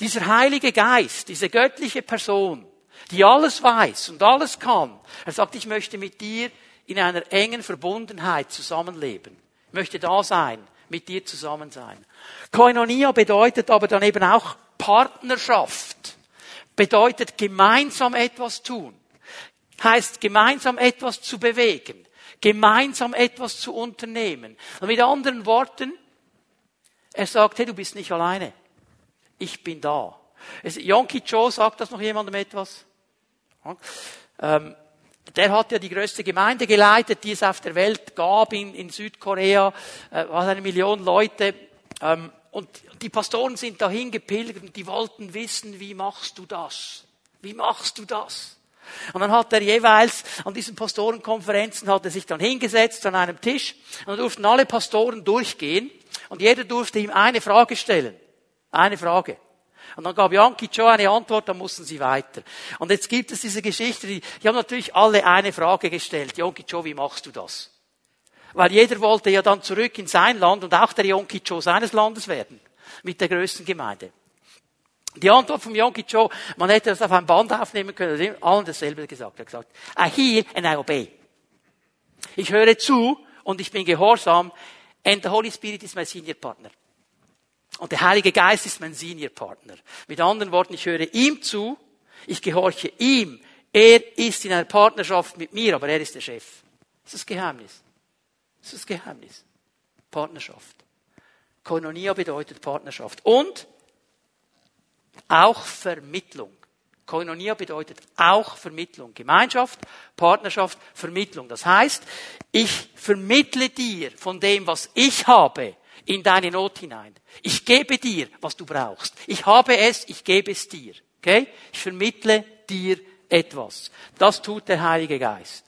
Dieser Heilige Geist, diese göttliche Person, die alles weiß und alles kann, er sagt, ich möchte mit dir in einer engen Verbundenheit zusammenleben. Ich möchte da sein, mit dir zusammen sein. Koinonia bedeutet aber dann eben auch Partnerschaft. Bedeutet gemeinsam etwas tun. Heißt gemeinsam etwas zu bewegen. Gemeinsam etwas zu unternehmen. Und mit anderen Worten, er sagt, hey, du bist nicht alleine. Ich bin da. Yonki Cho, sagt das noch jemandem etwas? Ähm, der hat ja die größte Gemeinde geleitet, die es auf der Welt gab in, in Südkorea, äh, war eine Million Leute. Ähm, und die Pastoren sind dahin gepilgert und die wollten wissen, wie machst du das? Wie machst du das? Und dann hat er jeweils an diesen Pastorenkonferenzen hat er sich dann hingesetzt an einem Tisch und dann durften alle Pastoren durchgehen und jeder durfte ihm eine Frage stellen. Eine Frage. Und dann gab Yankee Joe eine Antwort, dann mussten sie weiter. Und jetzt gibt es diese Geschichte, die, die haben natürlich alle eine Frage gestellt. Yankee Joe, wie machst du das? Weil jeder wollte ja dann zurück in sein Land und auch der Yankee Joe seines Landes werden. Mit der größten Gemeinde. Die Antwort vom Yankee Joe, man hätte das auf ein Band aufnehmen können, hat allen dasselbe gesagt. Er hat gesagt, I hear and I obey. Ich höre zu und ich bin gehorsam and the Holy Spirit is my senior partner. Und der Heilige Geist ist mein Seniorpartner. Mit anderen Worten, ich höre ihm zu, ich gehorche ihm. Er ist in einer Partnerschaft mit mir, aber er ist der Chef. Das ist das Geheimnis. Das ist das Geheimnis. Partnerschaft. Koinonia bedeutet Partnerschaft. Und auch Vermittlung. Koinonia bedeutet auch Vermittlung. Gemeinschaft, Partnerschaft, Vermittlung. Das heißt, ich vermittle dir von dem, was ich habe, in deine Not hinein. Ich gebe dir, was du brauchst. Ich habe es, ich gebe es dir. Okay? Ich vermittle dir etwas. Das tut der Heilige Geist.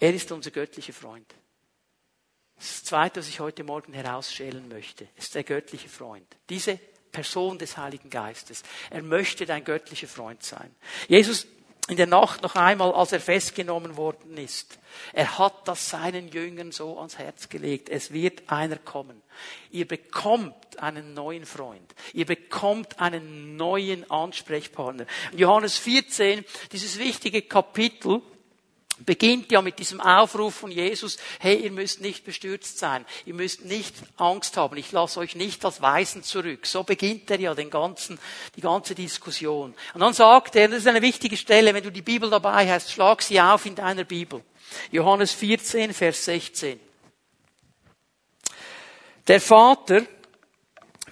Er ist unser göttlicher Freund. Das Zweite, was ich heute Morgen herausschälen möchte, ist der göttliche Freund. Diese Person des Heiligen Geistes. Er möchte dein göttlicher Freund sein. Jesus in der Nacht noch einmal, als er festgenommen worden ist. Er hat das seinen Jüngern so ans Herz gelegt. Es wird einer kommen. Ihr bekommt einen neuen Freund. Ihr bekommt einen neuen Ansprechpartner. Johannes 14, dieses wichtige Kapitel, beginnt ja mit diesem Aufruf von Jesus, hey, ihr müsst nicht bestürzt sein, ihr müsst nicht Angst haben, ich lasse euch nicht als Weisen zurück. So beginnt er ja den ganzen, die ganze Diskussion. Und dann sagt er, das ist eine wichtige Stelle, wenn du die Bibel dabei hast, schlag sie auf in deiner Bibel. Johannes 14, Vers 16. Der Vater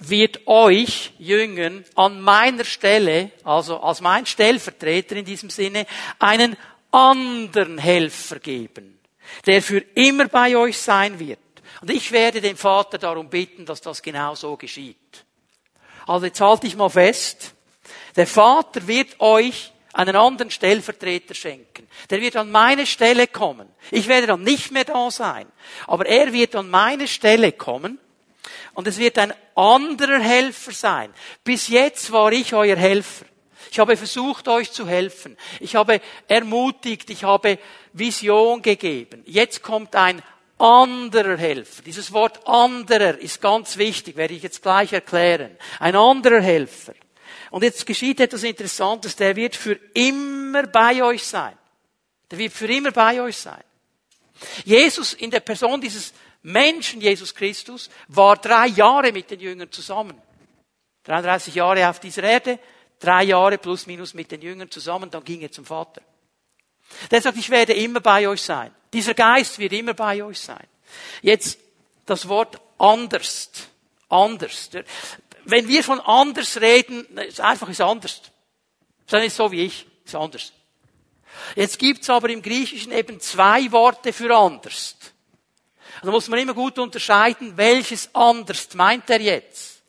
wird euch Jüngern an meiner Stelle, also als mein Stellvertreter in diesem Sinne, einen anderen Helfer geben, der für immer bei euch sein wird. Und ich werde den Vater darum bitten, dass das genau so geschieht. Also jetzt halte ich mal fest. Der Vater wird euch einen anderen Stellvertreter schenken. Der wird an meine Stelle kommen. Ich werde dann nicht mehr da sein. Aber er wird an meine Stelle kommen. Und es wird ein anderer Helfer sein. Bis jetzt war ich euer Helfer. Ich habe versucht, euch zu helfen. Ich habe ermutigt, ich habe Vision gegeben. Jetzt kommt ein anderer Helfer. Dieses Wort anderer ist ganz wichtig, werde ich jetzt gleich erklären. Ein anderer Helfer. Und jetzt geschieht etwas Interessantes, der wird für immer bei euch sein. Der wird für immer bei euch sein. Jesus in der Person dieses Menschen, Jesus Christus, war drei Jahre mit den Jüngern zusammen. 33 Jahre auf dieser Erde, drei Jahre plus minus mit den Jüngern zusammen, dann ging er zum Vater. Der sagt, ich werde immer bei euch sein. Dieser Geist wird immer bei euch sein. Jetzt das Wort anders. Anders. Wenn wir von anders reden, ist einfach ist anders. Ist nicht so wie ich, ist anders. Jetzt gibt's aber im Griechischen eben zwei Worte für anders. Da muss man immer gut unterscheiden, welches anders meint er jetzt.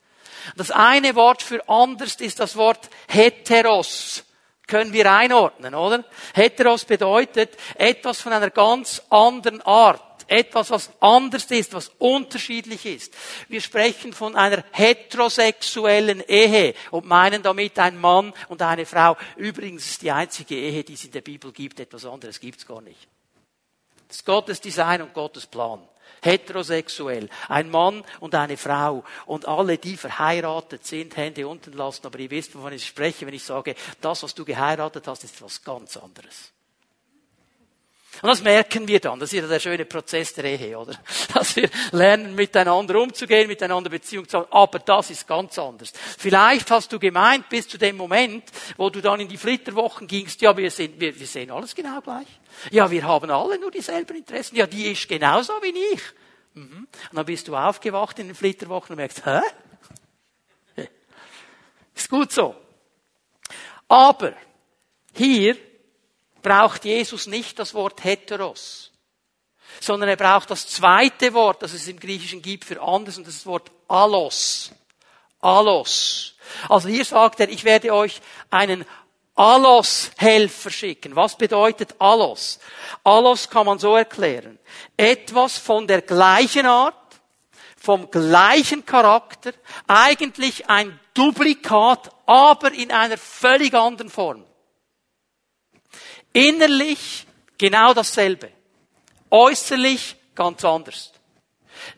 Das eine Wort für anders ist das Wort heteros können wir einordnen, oder? Heteros bedeutet etwas von einer ganz anderen Art. Etwas, was anders ist, was unterschiedlich ist. Wir sprechen von einer heterosexuellen Ehe und meinen damit ein Mann und eine Frau. Übrigens ist die einzige Ehe, die es in der Bibel gibt. Etwas anderes gibt's gar nicht. Das ist Gottes Design und Gottes Plan heterosexuell, ein Mann und eine Frau. Und alle, die verheiratet sind, Hände unten lassen. Aber ihr wisst, wovon ich spreche, wenn ich sage, das, was du geheiratet hast, ist was ganz anderes. Und das merken wir dann. Das ist ja der schöne Prozess der Ehe, oder? Dass wir lernen, miteinander umzugehen, miteinander Beziehung zu haben. Aber das ist ganz anders. Vielleicht hast du gemeint, bis zu dem Moment, wo du dann in die Flitterwochen gingst, ja, wir, sind, wir, wir sehen alles genau gleich. Ja, wir haben alle nur dieselben Interessen. Ja, die ist genauso wie ich. Mhm. Und dann bist du aufgewacht in den Flitterwochen und merkst, hä? Ist gut so. Aber hier braucht Jesus nicht das Wort heteros, sondern er braucht das zweite Wort, das es im Griechischen gibt für anders, und das das Wort allos. Allos. Also hier sagt er, ich werde euch einen Allos-Helfer schicken. Was bedeutet Allos? Allos kann man so erklären. Etwas von der gleichen Art, vom gleichen Charakter, eigentlich ein Duplikat, aber in einer völlig anderen Form. Innerlich genau dasselbe. Äußerlich ganz anders.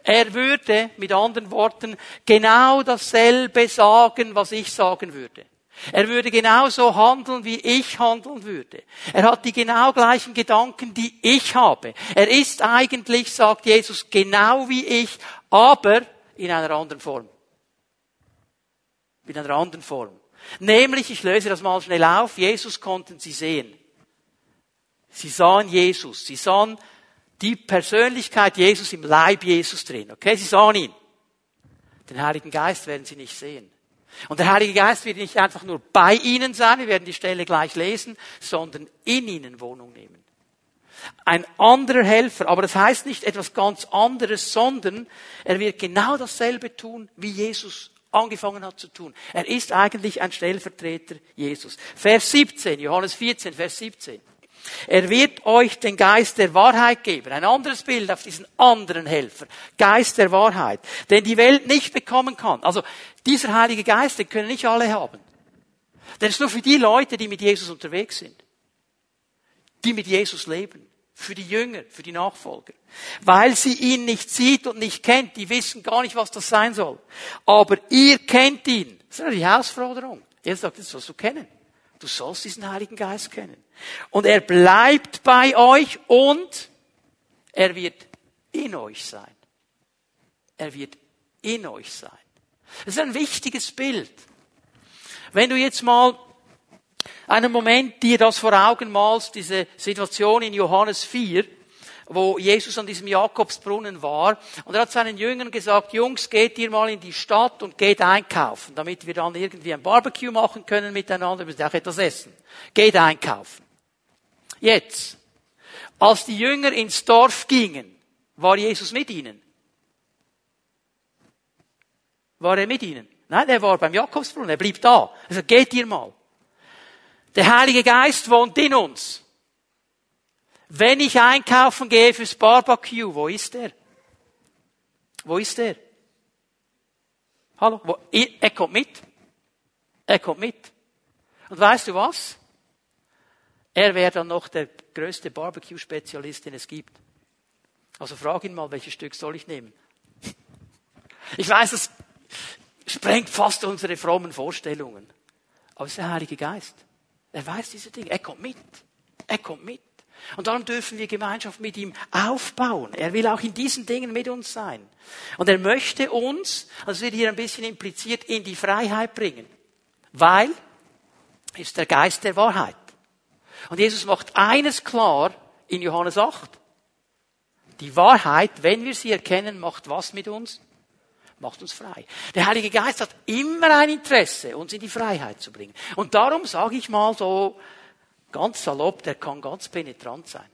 Er würde, mit anderen Worten, genau dasselbe sagen, was ich sagen würde. Er würde genauso handeln, wie ich handeln würde. Er hat die genau gleichen Gedanken, die ich habe. Er ist eigentlich, sagt Jesus, genau wie ich, aber in einer anderen Form. In einer anderen Form. Nämlich, ich löse das mal schnell auf, Jesus konnten sie sehen. Sie sahen Jesus. Sie sahen die Persönlichkeit Jesus im Leib Jesus drin. Okay, sie sahen ihn. Den Heiligen Geist werden sie nicht sehen. Und der Heilige Geist wird nicht einfach nur bei ihnen sein, wir werden die Stelle gleich lesen, sondern in ihnen Wohnung nehmen. Ein anderer Helfer, aber das heißt nicht etwas ganz anderes, sondern er wird genau dasselbe tun, wie Jesus angefangen hat zu tun. Er ist eigentlich ein Stellvertreter Jesus. Vers 17, Johannes 14, Vers 17. Er wird euch den Geist der Wahrheit geben. Ein anderes Bild auf diesen anderen Helfer. Geist der Wahrheit. Den die Welt nicht bekommen kann. Also, dieser Heilige Geist, den können nicht alle haben. Der ist nur für die Leute, die mit Jesus unterwegs sind. Die mit Jesus leben. Für die Jünger, für die Nachfolger. Weil sie ihn nicht sieht und nicht kennt. Die wissen gar nicht, was das sein soll. Aber ihr kennt ihn. Das ist die Herausforderung. Er sagt, das sollst du kennen. Du sollst diesen Heiligen Geist kennen. Und er bleibt bei euch und er wird in euch sein. Er wird in euch sein. Das ist ein wichtiges Bild. Wenn du jetzt mal einen Moment dir das vor Augen malst, diese Situation in Johannes 4, wo Jesus an diesem Jakobsbrunnen war. Und er hat seinen Jüngern gesagt, Jungs, geht ihr mal in die Stadt und geht einkaufen, damit wir dann irgendwie ein Barbecue machen können miteinander, wir müssen auch etwas essen. Geht einkaufen. Jetzt, als die Jünger ins Dorf gingen, war Jesus mit ihnen? War er mit ihnen? Nein, er war beim Jakobsbrunnen, er blieb da. Also geht ihr mal. Der Heilige Geist wohnt in uns. Wenn ich einkaufen gehe fürs Barbecue, wo ist er? Wo ist er? Hallo? Wo? Er kommt mit. Er kommt mit. Und weißt du was? Er wäre dann noch der größte Barbecue-Spezialist, den es gibt. Also frag ihn mal, welches Stück soll ich nehmen? Ich weiß, das sprengt fast unsere frommen Vorstellungen. Aber es ist der Heilige Geist. Er weiß diese Dinge. Er kommt mit. Er kommt mit. Und darum dürfen wir Gemeinschaft mit ihm aufbauen. Er will auch in diesen Dingen mit uns sein. Und er möchte uns, das wird hier ein bisschen impliziert, in die Freiheit bringen. Weil ist der Geist der Wahrheit. Und Jesus macht eines klar in Johannes 8. Die Wahrheit, wenn wir sie erkennen, macht was mit uns? Macht uns frei. Der Heilige Geist hat immer ein Interesse, uns in die Freiheit zu bringen. Und darum sage ich mal so ganz salopp, der kann ganz penetrant sein.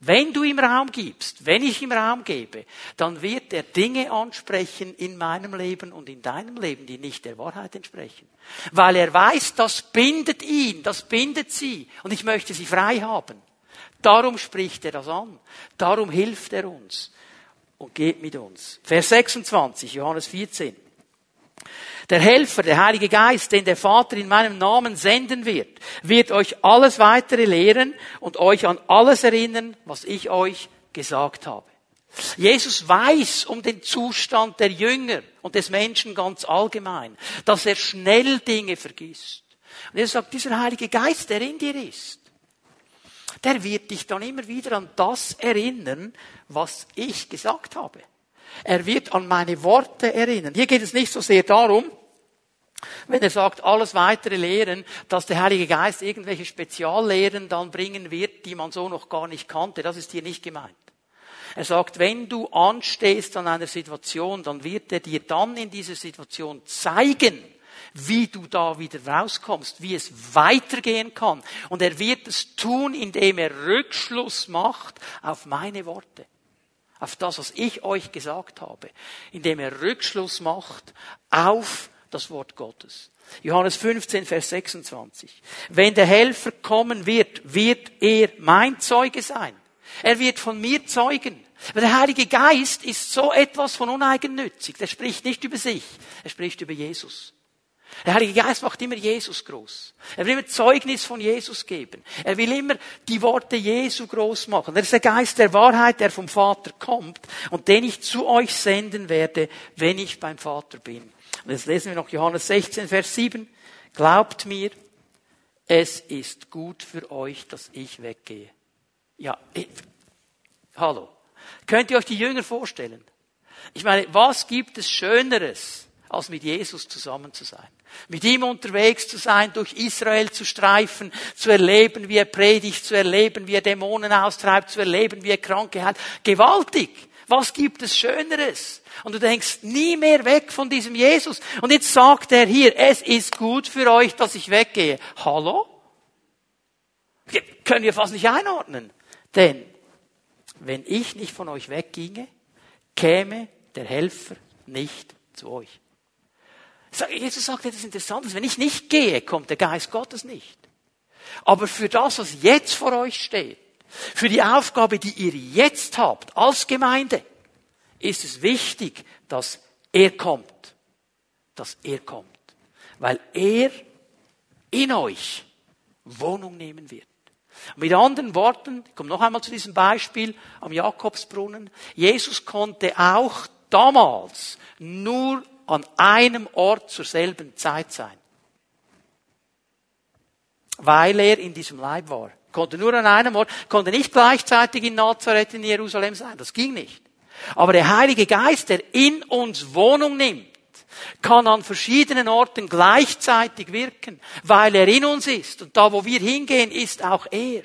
Wenn du ihm Raum gibst, wenn ich ihm Raum gebe, dann wird er Dinge ansprechen in meinem Leben und in deinem Leben, die nicht der Wahrheit entsprechen. Weil er weiß, das bindet ihn, das bindet sie und ich möchte sie frei haben. Darum spricht er das an. Darum hilft er uns und geht mit uns. Vers 26, Johannes 14. Der Helfer, der Heilige Geist, den der Vater in meinem Namen senden wird, wird euch alles weitere lehren und euch an alles erinnern, was ich euch gesagt habe. Jesus weiß um den Zustand der Jünger und des Menschen ganz allgemein, dass er schnell Dinge vergisst. Und er sagt, dieser Heilige Geist, der in dir ist, der wird dich dann immer wieder an das erinnern, was ich gesagt habe. Er wird an meine Worte erinnern. Hier geht es nicht so sehr darum, wenn er sagt, alles weitere Lehren, dass der Heilige Geist irgendwelche Speziallehren dann bringen wird, die man so noch gar nicht kannte. Das ist hier nicht gemeint. Er sagt, wenn du anstehst an einer Situation, dann wird er dir dann in dieser Situation zeigen, wie du da wieder rauskommst, wie es weitergehen kann. Und er wird es tun, indem er Rückschluss macht auf meine Worte auf das, was ich euch gesagt habe, indem er Rückschluss macht auf das Wort Gottes. Johannes 15, Vers 26. Wenn der Helfer kommen wird, wird er mein Zeuge sein. Er wird von mir zeugen. Der Heilige Geist ist so etwas von uneigennützig. Der spricht nicht über sich, er spricht über Jesus. Der Heilige Geist macht immer Jesus groß. Er will immer Zeugnis von Jesus geben. Er will immer die Worte Jesu groß machen. Er ist der Geist der Wahrheit, der vom Vater kommt und den ich zu euch senden werde, wenn ich beim Vater bin. Und jetzt lesen wir noch Johannes 16, Vers 7. Glaubt mir, es ist gut für euch, dass ich weggehe. Ja, ich, hallo. Könnt ihr euch die Jünger vorstellen? Ich meine, was gibt es Schöneres, als mit Jesus zusammen zu sein? Mit ihm unterwegs zu sein, durch Israel zu streifen, zu erleben, wie er predigt, zu erleben, wie er Dämonen austreibt, zu erleben, wie er Kranke heilt. Gewaltig! Was gibt es Schöneres? Und du denkst nie mehr weg von diesem Jesus. Und jetzt sagt er hier, es ist gut für euch, dass ich weggehe. Hallo? Können wir fast nicht einordnen. Denn wenn ich nicht von euch wegginge, käme der Helfer nicht zu euch. Jesus sagt etwas Interessantes. Wenn ich nicht gehe, kommt der Geist Gottes nicht. Aber für das, was jetzt vor euch steht, für die Aufgabe, die ihr jetzt habt als Gemeinde, ist es wichtig, dass er kommt. Dass er kommt. Weil er in euch Wohnung nehmen wird. Mit anderen Worten, ich komme noch einmal zu diesem Beispiel am Jakobsbrunnen. Jesus konnte auch damals nur an einem Ort zur selben Zeit sein. Weil er in diesem Leib war. Konnte nur an einem Ort, konnte nicht gleichzeitig in Nazareth in Jerusalem sein. Das ging nicht. Aber der Heilige Geist, der in uns Wohnung nimmt, kann an verschiedenen Orten gleichzeitig wirken, weil er in uns ist. Und da, wo wir hingehen, ist auch er.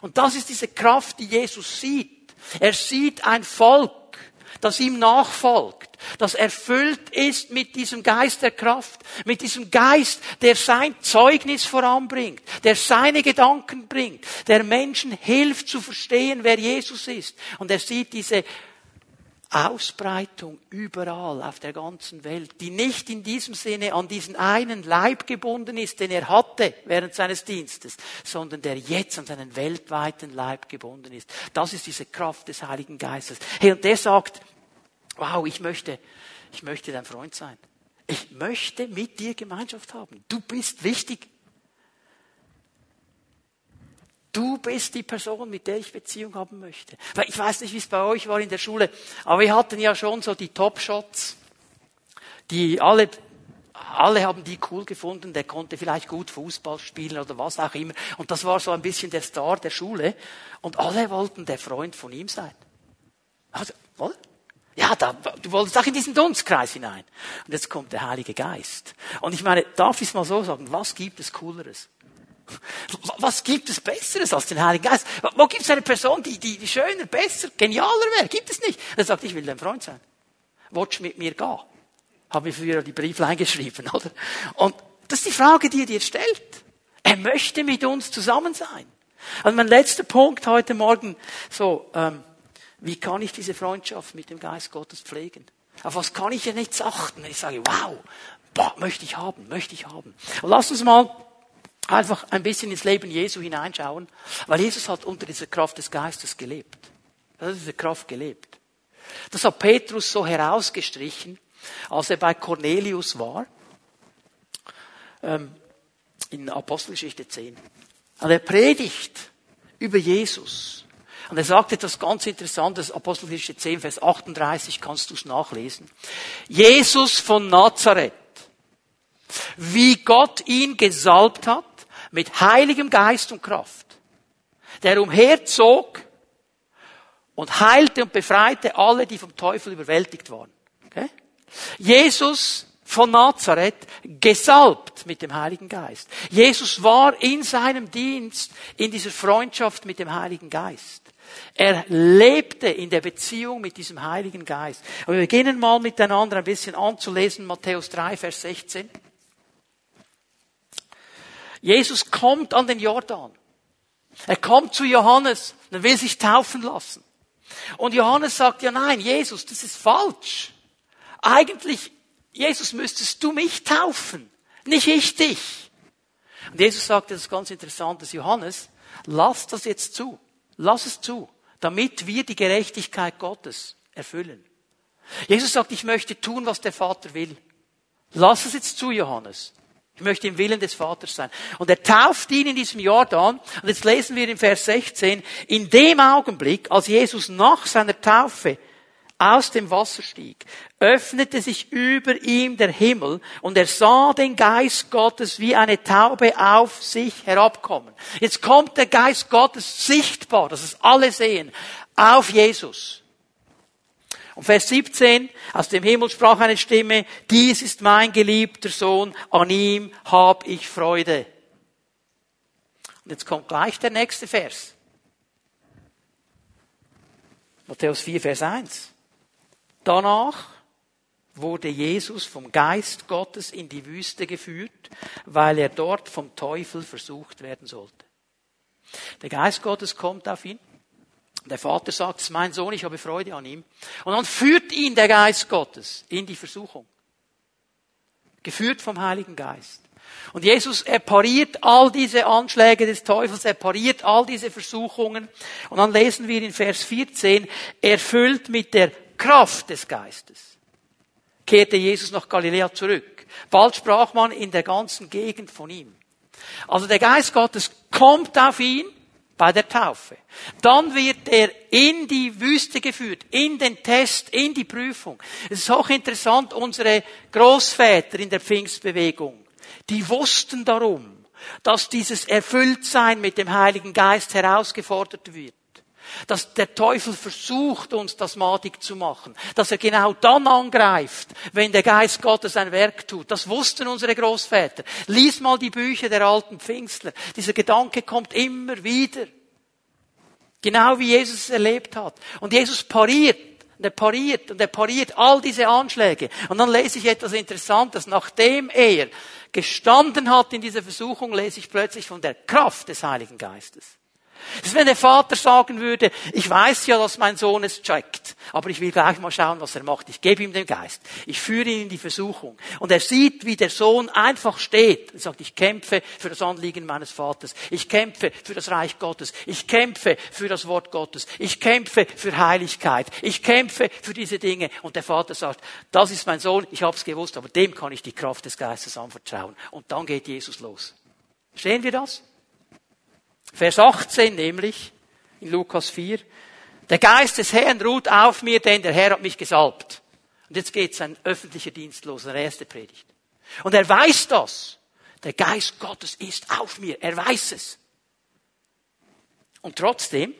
Und das ist diese Kraft, die Jesus sieht. Er sieht ein Volk, das ihm nachfolgt, das erfüllt ist mit diesem Geist der Kraft, mit diesem Geist, der sein Zeugnis voranbringt, der seine Gedanken bringt, der Menschen hilft zu verstehen, wer Jesus ist. Und er sieht diese Ausbreitung überall auf der ganzen Welt, die nicht in diesem Sinne an diesen einen Leib gebunden ist, den er hatte während seines Dienstes, sondern der jetzt an seinen weltweiten Leib gebunden ist. Das ist diese Kraft des Heiligen Geistes. Hey, und der sagt, wow, ich möchte, ich möchte dein Freund sein. Ich möchte mit dir Gemeinschaft haben. Du bist wichtig. Du bist die Person, mit der ich Beziehung haben möchte. Weil ich weiß nicht, wie es bei euch war in der Schule, aber wir hatten ja schon so die Top-Shots, die alle alle haben die cool gefunden, der konnte vielleicht gut Fußball spielen oder was auch immer. Und das war so ein bisschen der Star der Schule. Und alle wollten der Freund von ihm sein. Also, oder? Ja, da, du wolltest auch in diesen Dunstkreis hinein. Und jetzt kommt der Heilige Geist. Und ich meine, darf ich es mal so sagen, was gibt es Cooleres? Was gibt es Besseres als den Heiligen Geist? Wo gibt es eine Person, die, die, die schöner, besser, genialer wäre? Gibt es nicht. Er sagt, ich will dein Freund sein. Watch mit mir gehen. Haben wir früher die Brieflein geschrieben, oder? Und das ist die Frage, die er dir stellt. Er möchte mit uns zusammen sein. Also mein letzter Punkt heute Morgen, so, ähm, wie kann ich diese Freundschaft mit dem Geist Gottes pflegen? Auf was kann ich ja nicht achten, ich sage, wow, boah, möchte ich haben, möchte ich haben. Und lass uns mal einfach ein bisschen ins Leben Jesu hineinschauen, weil Jesus hat unter dieser Kraft des Geistes gelebt. Er hat diese Kraft gelebt. Das hat Petrus so herausgestrichen, als er bei Cornelius war, ähm, in Apostelgeschichte 10. Und er predigt über Jesus. Und er sagt etwas ganz Interessantes, Apostelgeschichte 10, Vers 38, kannst du es nachlesen. Jesus von Nazareth, wie Gott ihn gesalbt hat, mit heiligem Geist und Kraft, der umherzog und heilte und befreite alle, die vom Teufel überwältigt waren. Okay? Jesus von Nazareth gesalbt mit dem Heiligen Geist. Jesus war in seinem Dienst, in dieser Freundschaft mit dem Heiligen Geist. Er lebte in der Beziehung mit diesem Heiligen Geist. Aber wir beginnen mal miteinander ein bisschen anzulesen, Matthäus 3, Vers 16. Jesus kommt an den Jordan. Er kommt zu Johannes und will sich taufen lassen. Und Johannes sagt, ja nein, Jesus, das ist falsch eigentlich, Jesus, müsstest du mich taufen, nicht ich dich. Und Jesus sagte, das ist ganz interessant, dass Johannes, lass das jetzt zu, lass es zu, damit wir die Gerechtigkeit Gottes erfüllen. Jesus sagt, ich möchte tun, was der Vater will. Lass es jetzt zu, Johannes. Ich möchte im Willen des Vaters sein. Und er tauft ihn in diesem Jordan. Und jetzt lesen wir in Vers 16, in dem Augenblick, als Jesus nach seiner Taufe aus dem Wasser stieg, öffnete sich über ihm der Himmel und er sah den Geist Gottes wie eine Taube auf sich herabkommen. Jetzt kommt der Geist Gottes sichtbar, dass es alle sehen, auf Jesus. Und Vers 17, aus dem Himmel sprach eine Stimme, dies ist mein geliebter Sohn, an ihm hab ich Freude. Und jetzt kommt gleich der nächste Vers. Matthäus 4, Vers 1. Danach wurde Jesus vom Geist Gottes in die Wüste geführt, weil er dort vom Teufel versucht werden sollte. Der Geist Gottes kommt auf ihn. Der Vater sagt, es ist mein Sohn, ich habe Freude an ihm. Und dann führt ihn der Geist Gottes in die Versuchung. Geführt vom Heiligen Geist. Und Jesus, er pariert all diese Anschläge des Teufels, er pariert all diese Versuchungen. Und dann lesen wir in Vers 14, erfüllt mit der Kraft des Geistes kehrte Jesus nach Galiläa zurück. Bald sprach man in der ganzen Gegend von ihm. Also der Geist Gottes kommt auf ihn bei der Taufe. Dann wird er in die Wüste geführt, in den Test, in die Prüfung. Es ist hochinteressant, unsere Großväter in der Pfingstbewegung, die wussten darum, dass dieses Erfülltsein mit dem Heiligen Geist herausgefordert wird dass der Teufel versucht, uns das madig zu machen. Dass er genau dann angreift, wenn der Geist Gottes ein Werk tut. Das wussten unsere Großväter. Lies mal die Bücher der alten Pfingstler. Dieser Gedanke kommt immer wieder. Genau wie Jesus es erlebt hat. Und Jesus pariert. Und er pariert und er pariert all diese Anschläge. Und dann lese ich etwas Interessantes. Nachdem er gestanden hat in dieser Versuchung, lese ich plötzlich von der Kraft des Heiligen Geistes. Das ist, wenn der Vater sagen würde, ich weiß ja, dass mein Sohn es checkt, aber ich will gleich mal schauen, was er macht. Ich gebe ihm den Geist. Ich führe ihn in die Versuchung. Und er sieht, wie der Sohn einfach steht und sagt, ich kämpfe für das Anliegen meines Vaters. Ich kämpfe für das Reich Gottes. Ich kämpfe für das Wort Gottes. Ich kämpfe für Heiligkeit. Ich kämpfe für diese Dinge. Und der Vater sagt, das ist mein Sohn, ich habe es gewusst, aber dem kann ich die Kraft des Geistes anvertrauen. Und dann geht Jesus los. Sehen wir das? Vers 18 nämlich, in Lukas 4, der Geist des Herrn ruht auf mir, denn der Herr hat mich gesalbt. Und jetzt geht sein öffentlicher Dienst los, seine erste Predigt. Und er weiß das. Der Geist Gottes ist auf mir. Er weiß es. Und trotzdem,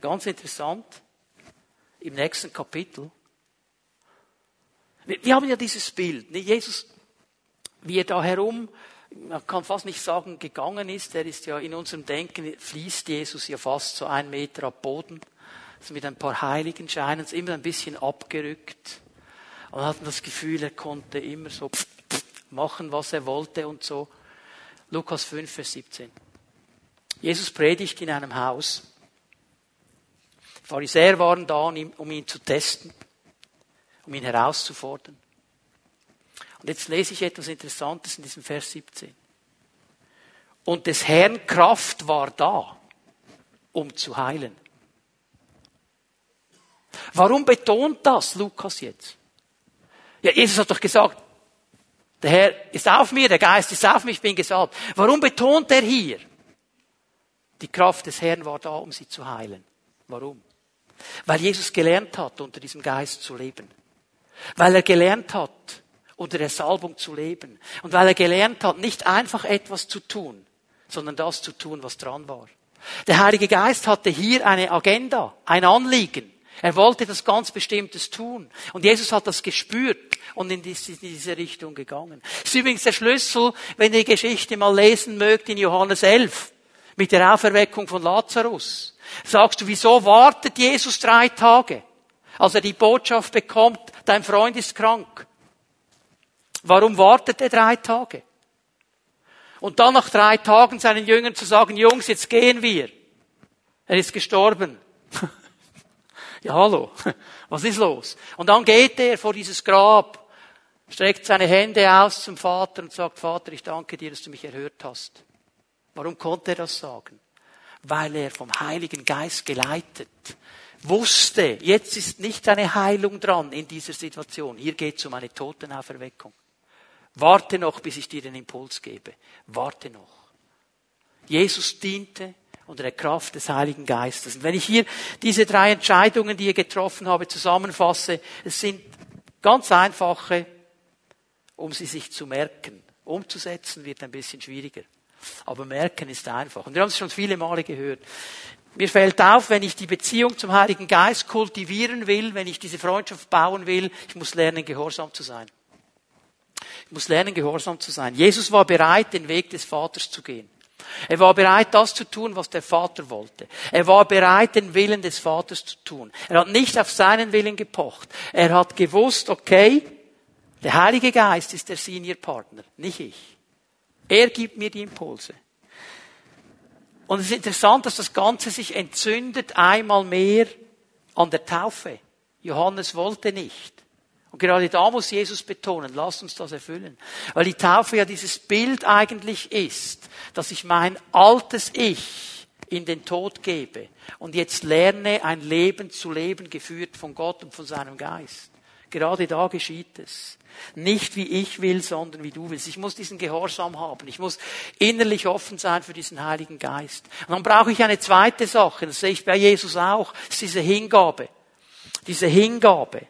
ganz interessant, im nächsten Kapitel, wir, haben ja dieses Bild, Jesus, wie er da herum man kann fast nicht sagen, gegangen ist. Er ist ja in unserem Denken, fließt Jesus ja fast so einen Meter ab Boden. Also mit ein paar Heiligen scheinen es immer ein bisschen abgerückt. Und hatten das Gefühl, er konnte immer so machen, was er wollte und so. Lukas 5, Vers 17. Jesus predigt in einem Haus. Die Pharisäer waren da, um ihn zu testen, um ihn herauszufordern. Und jetzt lese ich etwas Interessantes in diesem Vers 17. Und des Herrn Kraft war da, um zu heilen. Warum betont das Lukas jetzt? Ja, Jesus hat doch gesagt, der Herr ist auf mir, der Geist ist auf mich, ich bin gesalbt. Warum betont er hier? Die Kraft des Herrn war da, um sie zu heilen. Warum? Weil Jesus gelernt hat, unter diesem Geist zu leben. Weil er gelernt hat, unter der Salbung zu leben. Und weil er gelernt hat, nicht einfach etwas zu tun, sondern das zu tun, was dran war. Der Heilige Geist hatte hier eine Agenda, ein Anliegen. Er wollte das ganz Bestimmtes tun. Und Jesus hat das gespürt und in diese Richtung gegangen. Das ist übrigens der Schlüssel, wenn ihr die Geschichte mal lesen mögt in Johannes 11 mit der Auferweckung von Lazarus. Sagst du, wieso wartet Jesus drei Tage, als er die Botschaft bekommt, dein Freund ist krank? Warum wartet er drei Tage? Und dann nach drei Tagen seinen Jüngern zu sagen, Jungs, jetzt gehen wir. Er ist gestorben. ja, hallo. Was ist los? Und dann geht er vor dieses Grab, streckt seine Hände aus zum Vater und sagt, Vater, ich danke dir, dass du mich erhört hast. Warum konnte er das sagen? Weil er vom Heiligen Geist geleitet wusste, jetzt ist nicht eine Heilung dran in dieser Situation. Hier geht es um eine Totenauferweckung. Warte noch, bis ich dir den Impuls gebe. Warte noch. Jesus diente unter der Kraft des Heiligen Geistes. Und wenn ich hier diese drei Entscheidungen, die ich getroffen habe, zusammenfasse, es sind ganz einfache, um sie sich zu merken. Umzusetzen wird ein bisschen schwieriger. Aber merken ist einfach. Und wir haben es schon viele Male gehört. Mir fällt auf, wenn ich die Beziehung zum Heiligen Geist kultivieren will, wenn ich diese Freundschaft bauen will, ich muss lernen, gehorsam zu sein. Muss lernen, gehorsam zu sein. Jesus war bereit, den Weg des Vaters zu gehen. Er war bereit, das zu tun, was der Vater wollte. Er war bereit, den Willen des Vaters zu tun. Er hat nicht auf seinen Willen gepocht. Er hat gewusst, okay, der Heilige Geist ist der Senior Partner, nicht ich. Er gibt mir die Impulse. Und es ist interessant, dass das Ganze sich entzündet einmal mehr an der Taufe. Johannes wollte nicht. Und gerade da muss Jesus betonen, lasst uns das erfüllen. Weil die Taufe ja dieses Bild eigentlich ist, dass ich mein altes Ich in den Tod gebe und jetzt lerne, ein Leben zu leben, geführt von Gott und von seinem Geist. Gerade da geschieht es. Nicht wie ich will, sondern wie du willst. Ich muss diesen Gehorsam haben. Ich muss innerlich offen sein für diesen Heiligen Geist. Und dann brauche ich eine zweite Sache. Das sehe ich bei Jesus auch. Ist diese Hingabe. Diese Hingabe.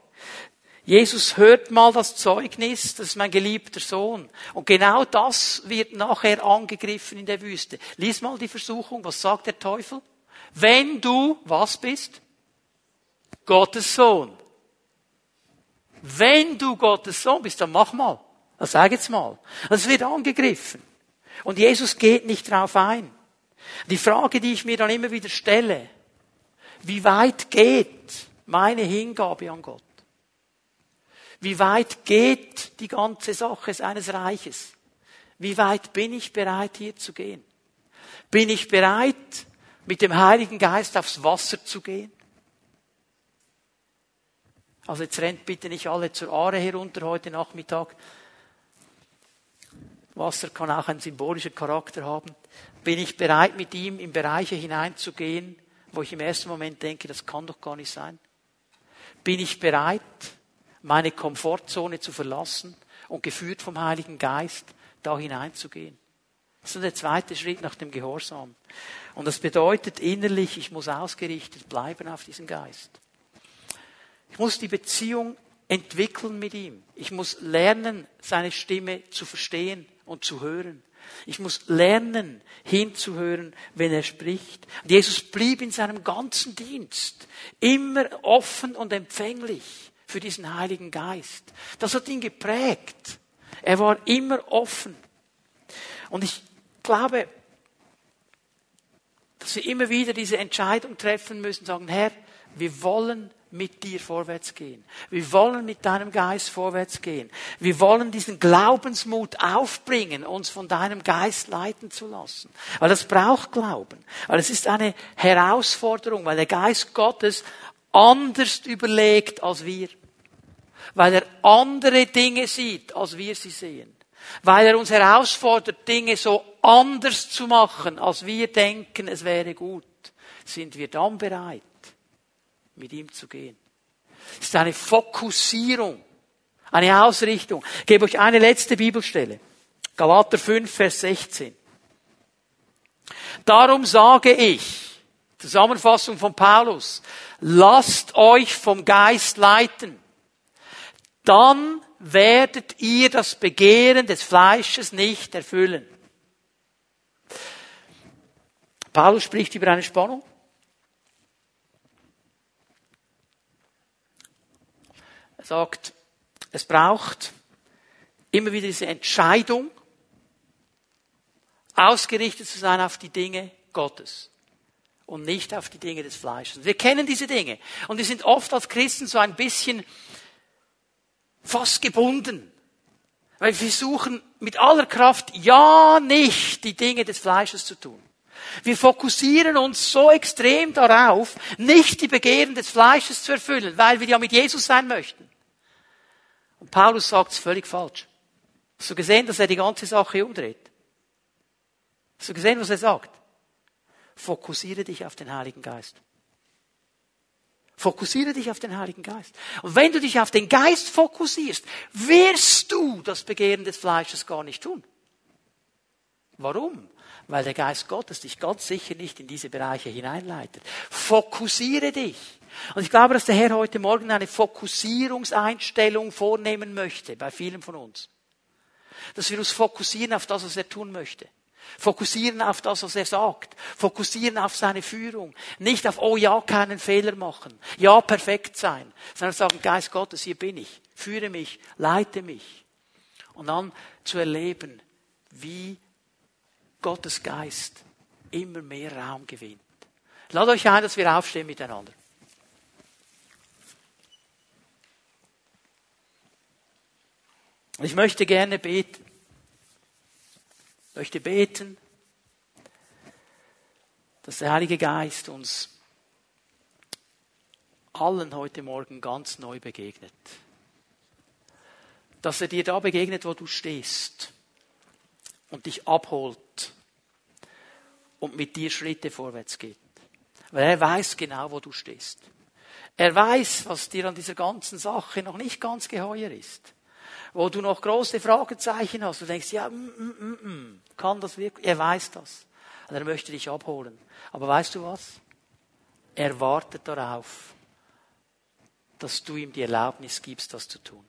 Jesus hört mal das Zeugnis, das ist mein geliebter Sohn. Und genau das wird nachher angegriffen in der Wüste. Lies mal die Versuchung, was sagt der Teufel? Wenn du, was bist? Gottes Sohn. Wenn du Gottes Sohn bist, dann mach mal. Dann sag jetzt mal. Das wird angegriffen. Und Jesus geht nicht drauf ein. Die Frage, die ich mir dann immer wieder stelle, wie weit geht meine Hingabe an Gott? Wie weit geht die ganze Sache seines Reiches? Wie weit bin ich bereit, hier zu gehen? Bin ich bereit, mit dem Heiligen Geist aufs Wasser zu gehen? Also jetzt rennt bitte nicht alle zur Aare herunter heute Nachmittag. Wasser kann auch einen symbolischen Charakter haben. Bin ich bereit, mit ihm in Bereiche hineinzugehen, wo ich im ersten Moment denke, das kann doch gar nicht sein? Bin ich bereit, meine Komfortzone zu verlassen und geführt vom Heiligen Geist da hineinzugehen? Das ist der zweite Schritt nach dem Gehorsam. Und das bedeutet innerlich, ich muss ausgerichtet bleiben auf diesen Geist. Ich muss die Beziehung entwickeln mit ihm. Ich muss lernen, seine Stimme zu verstehen und zu hören. Ich muss lernen, hinzuhören, wenn er spricht. Und Jesus blieb in seinem ganzen Dienst immer offen und empfänglich für diesen Heiligen Geist. Das hat ihn geprägt. Er war immer offen. Und ich glaube, dass wir immer wieder diese Entscheidung treffen müssen, sagen, Herr, wir wollen mit dir vorwärts gehen. Wir wollen mit deinem Geist vorwärts gehen. Wir wollen diesen Glaubensmut aufbringen, uns von deinem Geist leiten zu lassen. Weil das braucht Glauben. Weil es ist eine Herausforderung, weil der Geist Gottes anders überlegt als wir. Weil er andere Dinge sieht, als wir sie sehen. Weil er uns herausfordert, Dinge so anders zu machen, als wir denken, es wäre gut. Sind wir dann bereit, mit ihm zu gehen. Es ist eine Fokussierung, eine Ausrichtung. Ich gebe euch eine letzte Bibelstelle. Galater 5, Vers 16. Darum sage ich, Zusammenfassung von Paulus, lasst euch vom Geist leiten. Dann werdet ihr das Begehren des Fleisches nicht erfüllen. Paulus spricht über eine Spannung. Er sagt, es braucht immer wieder diese Entscheidung, ausgerichtet zu sein auf die Dinge Gottes und nicht auf die Dinge des Fleisches. Wir kennen diese Dinge und wir sind oft als Christen so ein bisschen fast gebunden, weil wir versuchen mit aller Kraft ja nicht die Dinge des Fleisches zu tun. Wir fokussieren uns so extrem darauf, nicht die Begehren des Fleisches zu erfüllen, weil wir ja mit Jesus sein möchten. Und Paulus sagt es völlig falsch. Hast du gesehen, dass er die ganze Sache umdreht? Hast du gesehen, was er sagt? Fokussiere dich auf den Heiligen Geist. Fokussiere dich auf den Heiligen Geist. Und wenn du dich auf den Geist fokussierst, wirst du das Begehren des Fleisches gar nicht tun. Warum? Weil der Geist Gottes dich ganz sicher nicht in diese Bereiche hineinleitet. Fokussiere dich. Und ich glaube, dass der Herr heute Morgen eine Fokussierungseinstellung vornehmen möchte bei vielen von uns. Dass wir uns fokussieren auf das, was er tun möchte. Fokussieren auf das, was er sagt. Fokussieren auf seine Führung. Nicht auf, oh ja, keinen Fehler machen. Ja, perfekt sein. Sondern sagen, Geist Gottes, hier bin ich. Führe mich, leite mich. Und dann zu erleben, wie Gottes Geist immer mehr Raum gewinnt. Lad euch ein, dass wir aufstehen miteinander. Ich möchte gerne beten. Ich möchte beten, dass der Heilige Geist uns allen heute Morgen ganz neu begegnet. Dass er dir da begegnet, wo du stehst und dich abholt und mit dir Schritte vorwärts geht. Weil er weiß genau, wo du stehst. Er weiß, was dir an dieser ganzen Sache noch nicht ganz geheuer ist wo du noch große Fragezeichen hast. Du denkst, ja, mm, mm, mm, mm, kann das wirklich? Er weiß das. Und er möchte dich abholen. Aber weißt du was? Er wartet darauf, dass du ihm die Erlaubnis gibst, das zu tun.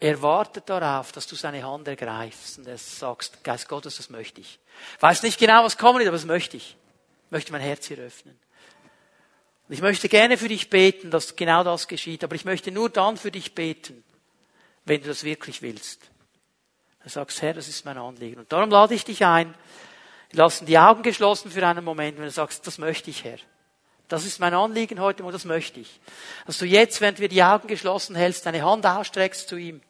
Er wartet darauf, dass du seine Hand ergreifst und er sagst, Geist Gottes, das möchte ich. Weiß nicht genau, was kommen wird, aber das möchte ich. ich möchte mein Herz hier öffnen. Und ich möchte gerne für dich beten, dass genau das geschieht, aber ich möchte nur dann für dich beten, wenn du das wirklich willst. Du sagst, Herr, das ist mein Anliegen. Und darum lade ich dich ein, lassen die Augen geschlossen für einen Moment, wenn du sagst, das möchte ich, Herr. Das ist mein Anliegen heute und das möchte ich. Dass du jetzt, während wir die Augen geschlossen hältst, deine Hand ausstreckst zu ihm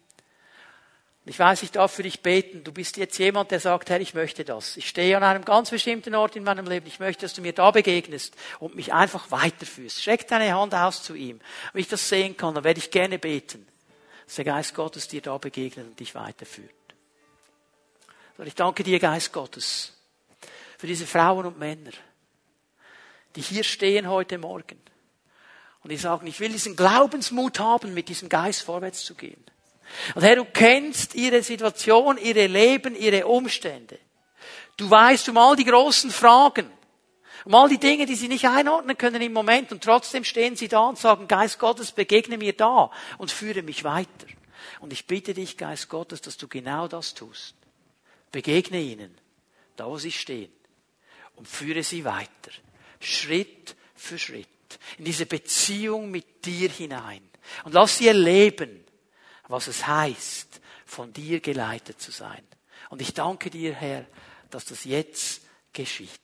Ich weiß, ich darf für dich beten. Du bist jetzt jemand, der sagt, Herr, ich möchte das. Ich stehe an einem ganz bestimmten Ort in meinem Leben. Ich möchte, dass du mir da begegnest und mich einfach weiterführst. Streck deine Hand aus zu ihm. Wenn ich das sehen kann, dann werde ich gerne beten, dass der Geist Gottes dir da begegnet und dich weiterführt. Und ich danke dir, Geist Gottes, für diese Frauen und Männer, die hier stehen heute Morgen und die sagen, ich will diesen Glaubensmut haben, mit diesem Geist vorwärts zu gehen. Und Herr, du kennst ihre Situation, ihre Leben, ihre Umstände. Du weißt um all die großen Fragen, um all die Dinge, die sie nicht einordnen können im Moment und trotzdem stehen sie da und sagen, Geist Gottes, begegne mir da und führe mich weiter. Und ich bitte dich, Geist Gottes, dass du genau das tust. Begegne ihnen, da wo sie stehen und führe sie weiter, Schritt für Schritt, in diese Beziehung mit dir hinein. Und lass sie erleben, was es heißt, von dir geleitet zu sein. Und ich danke dir, Herr, dass das jetzt geschieht.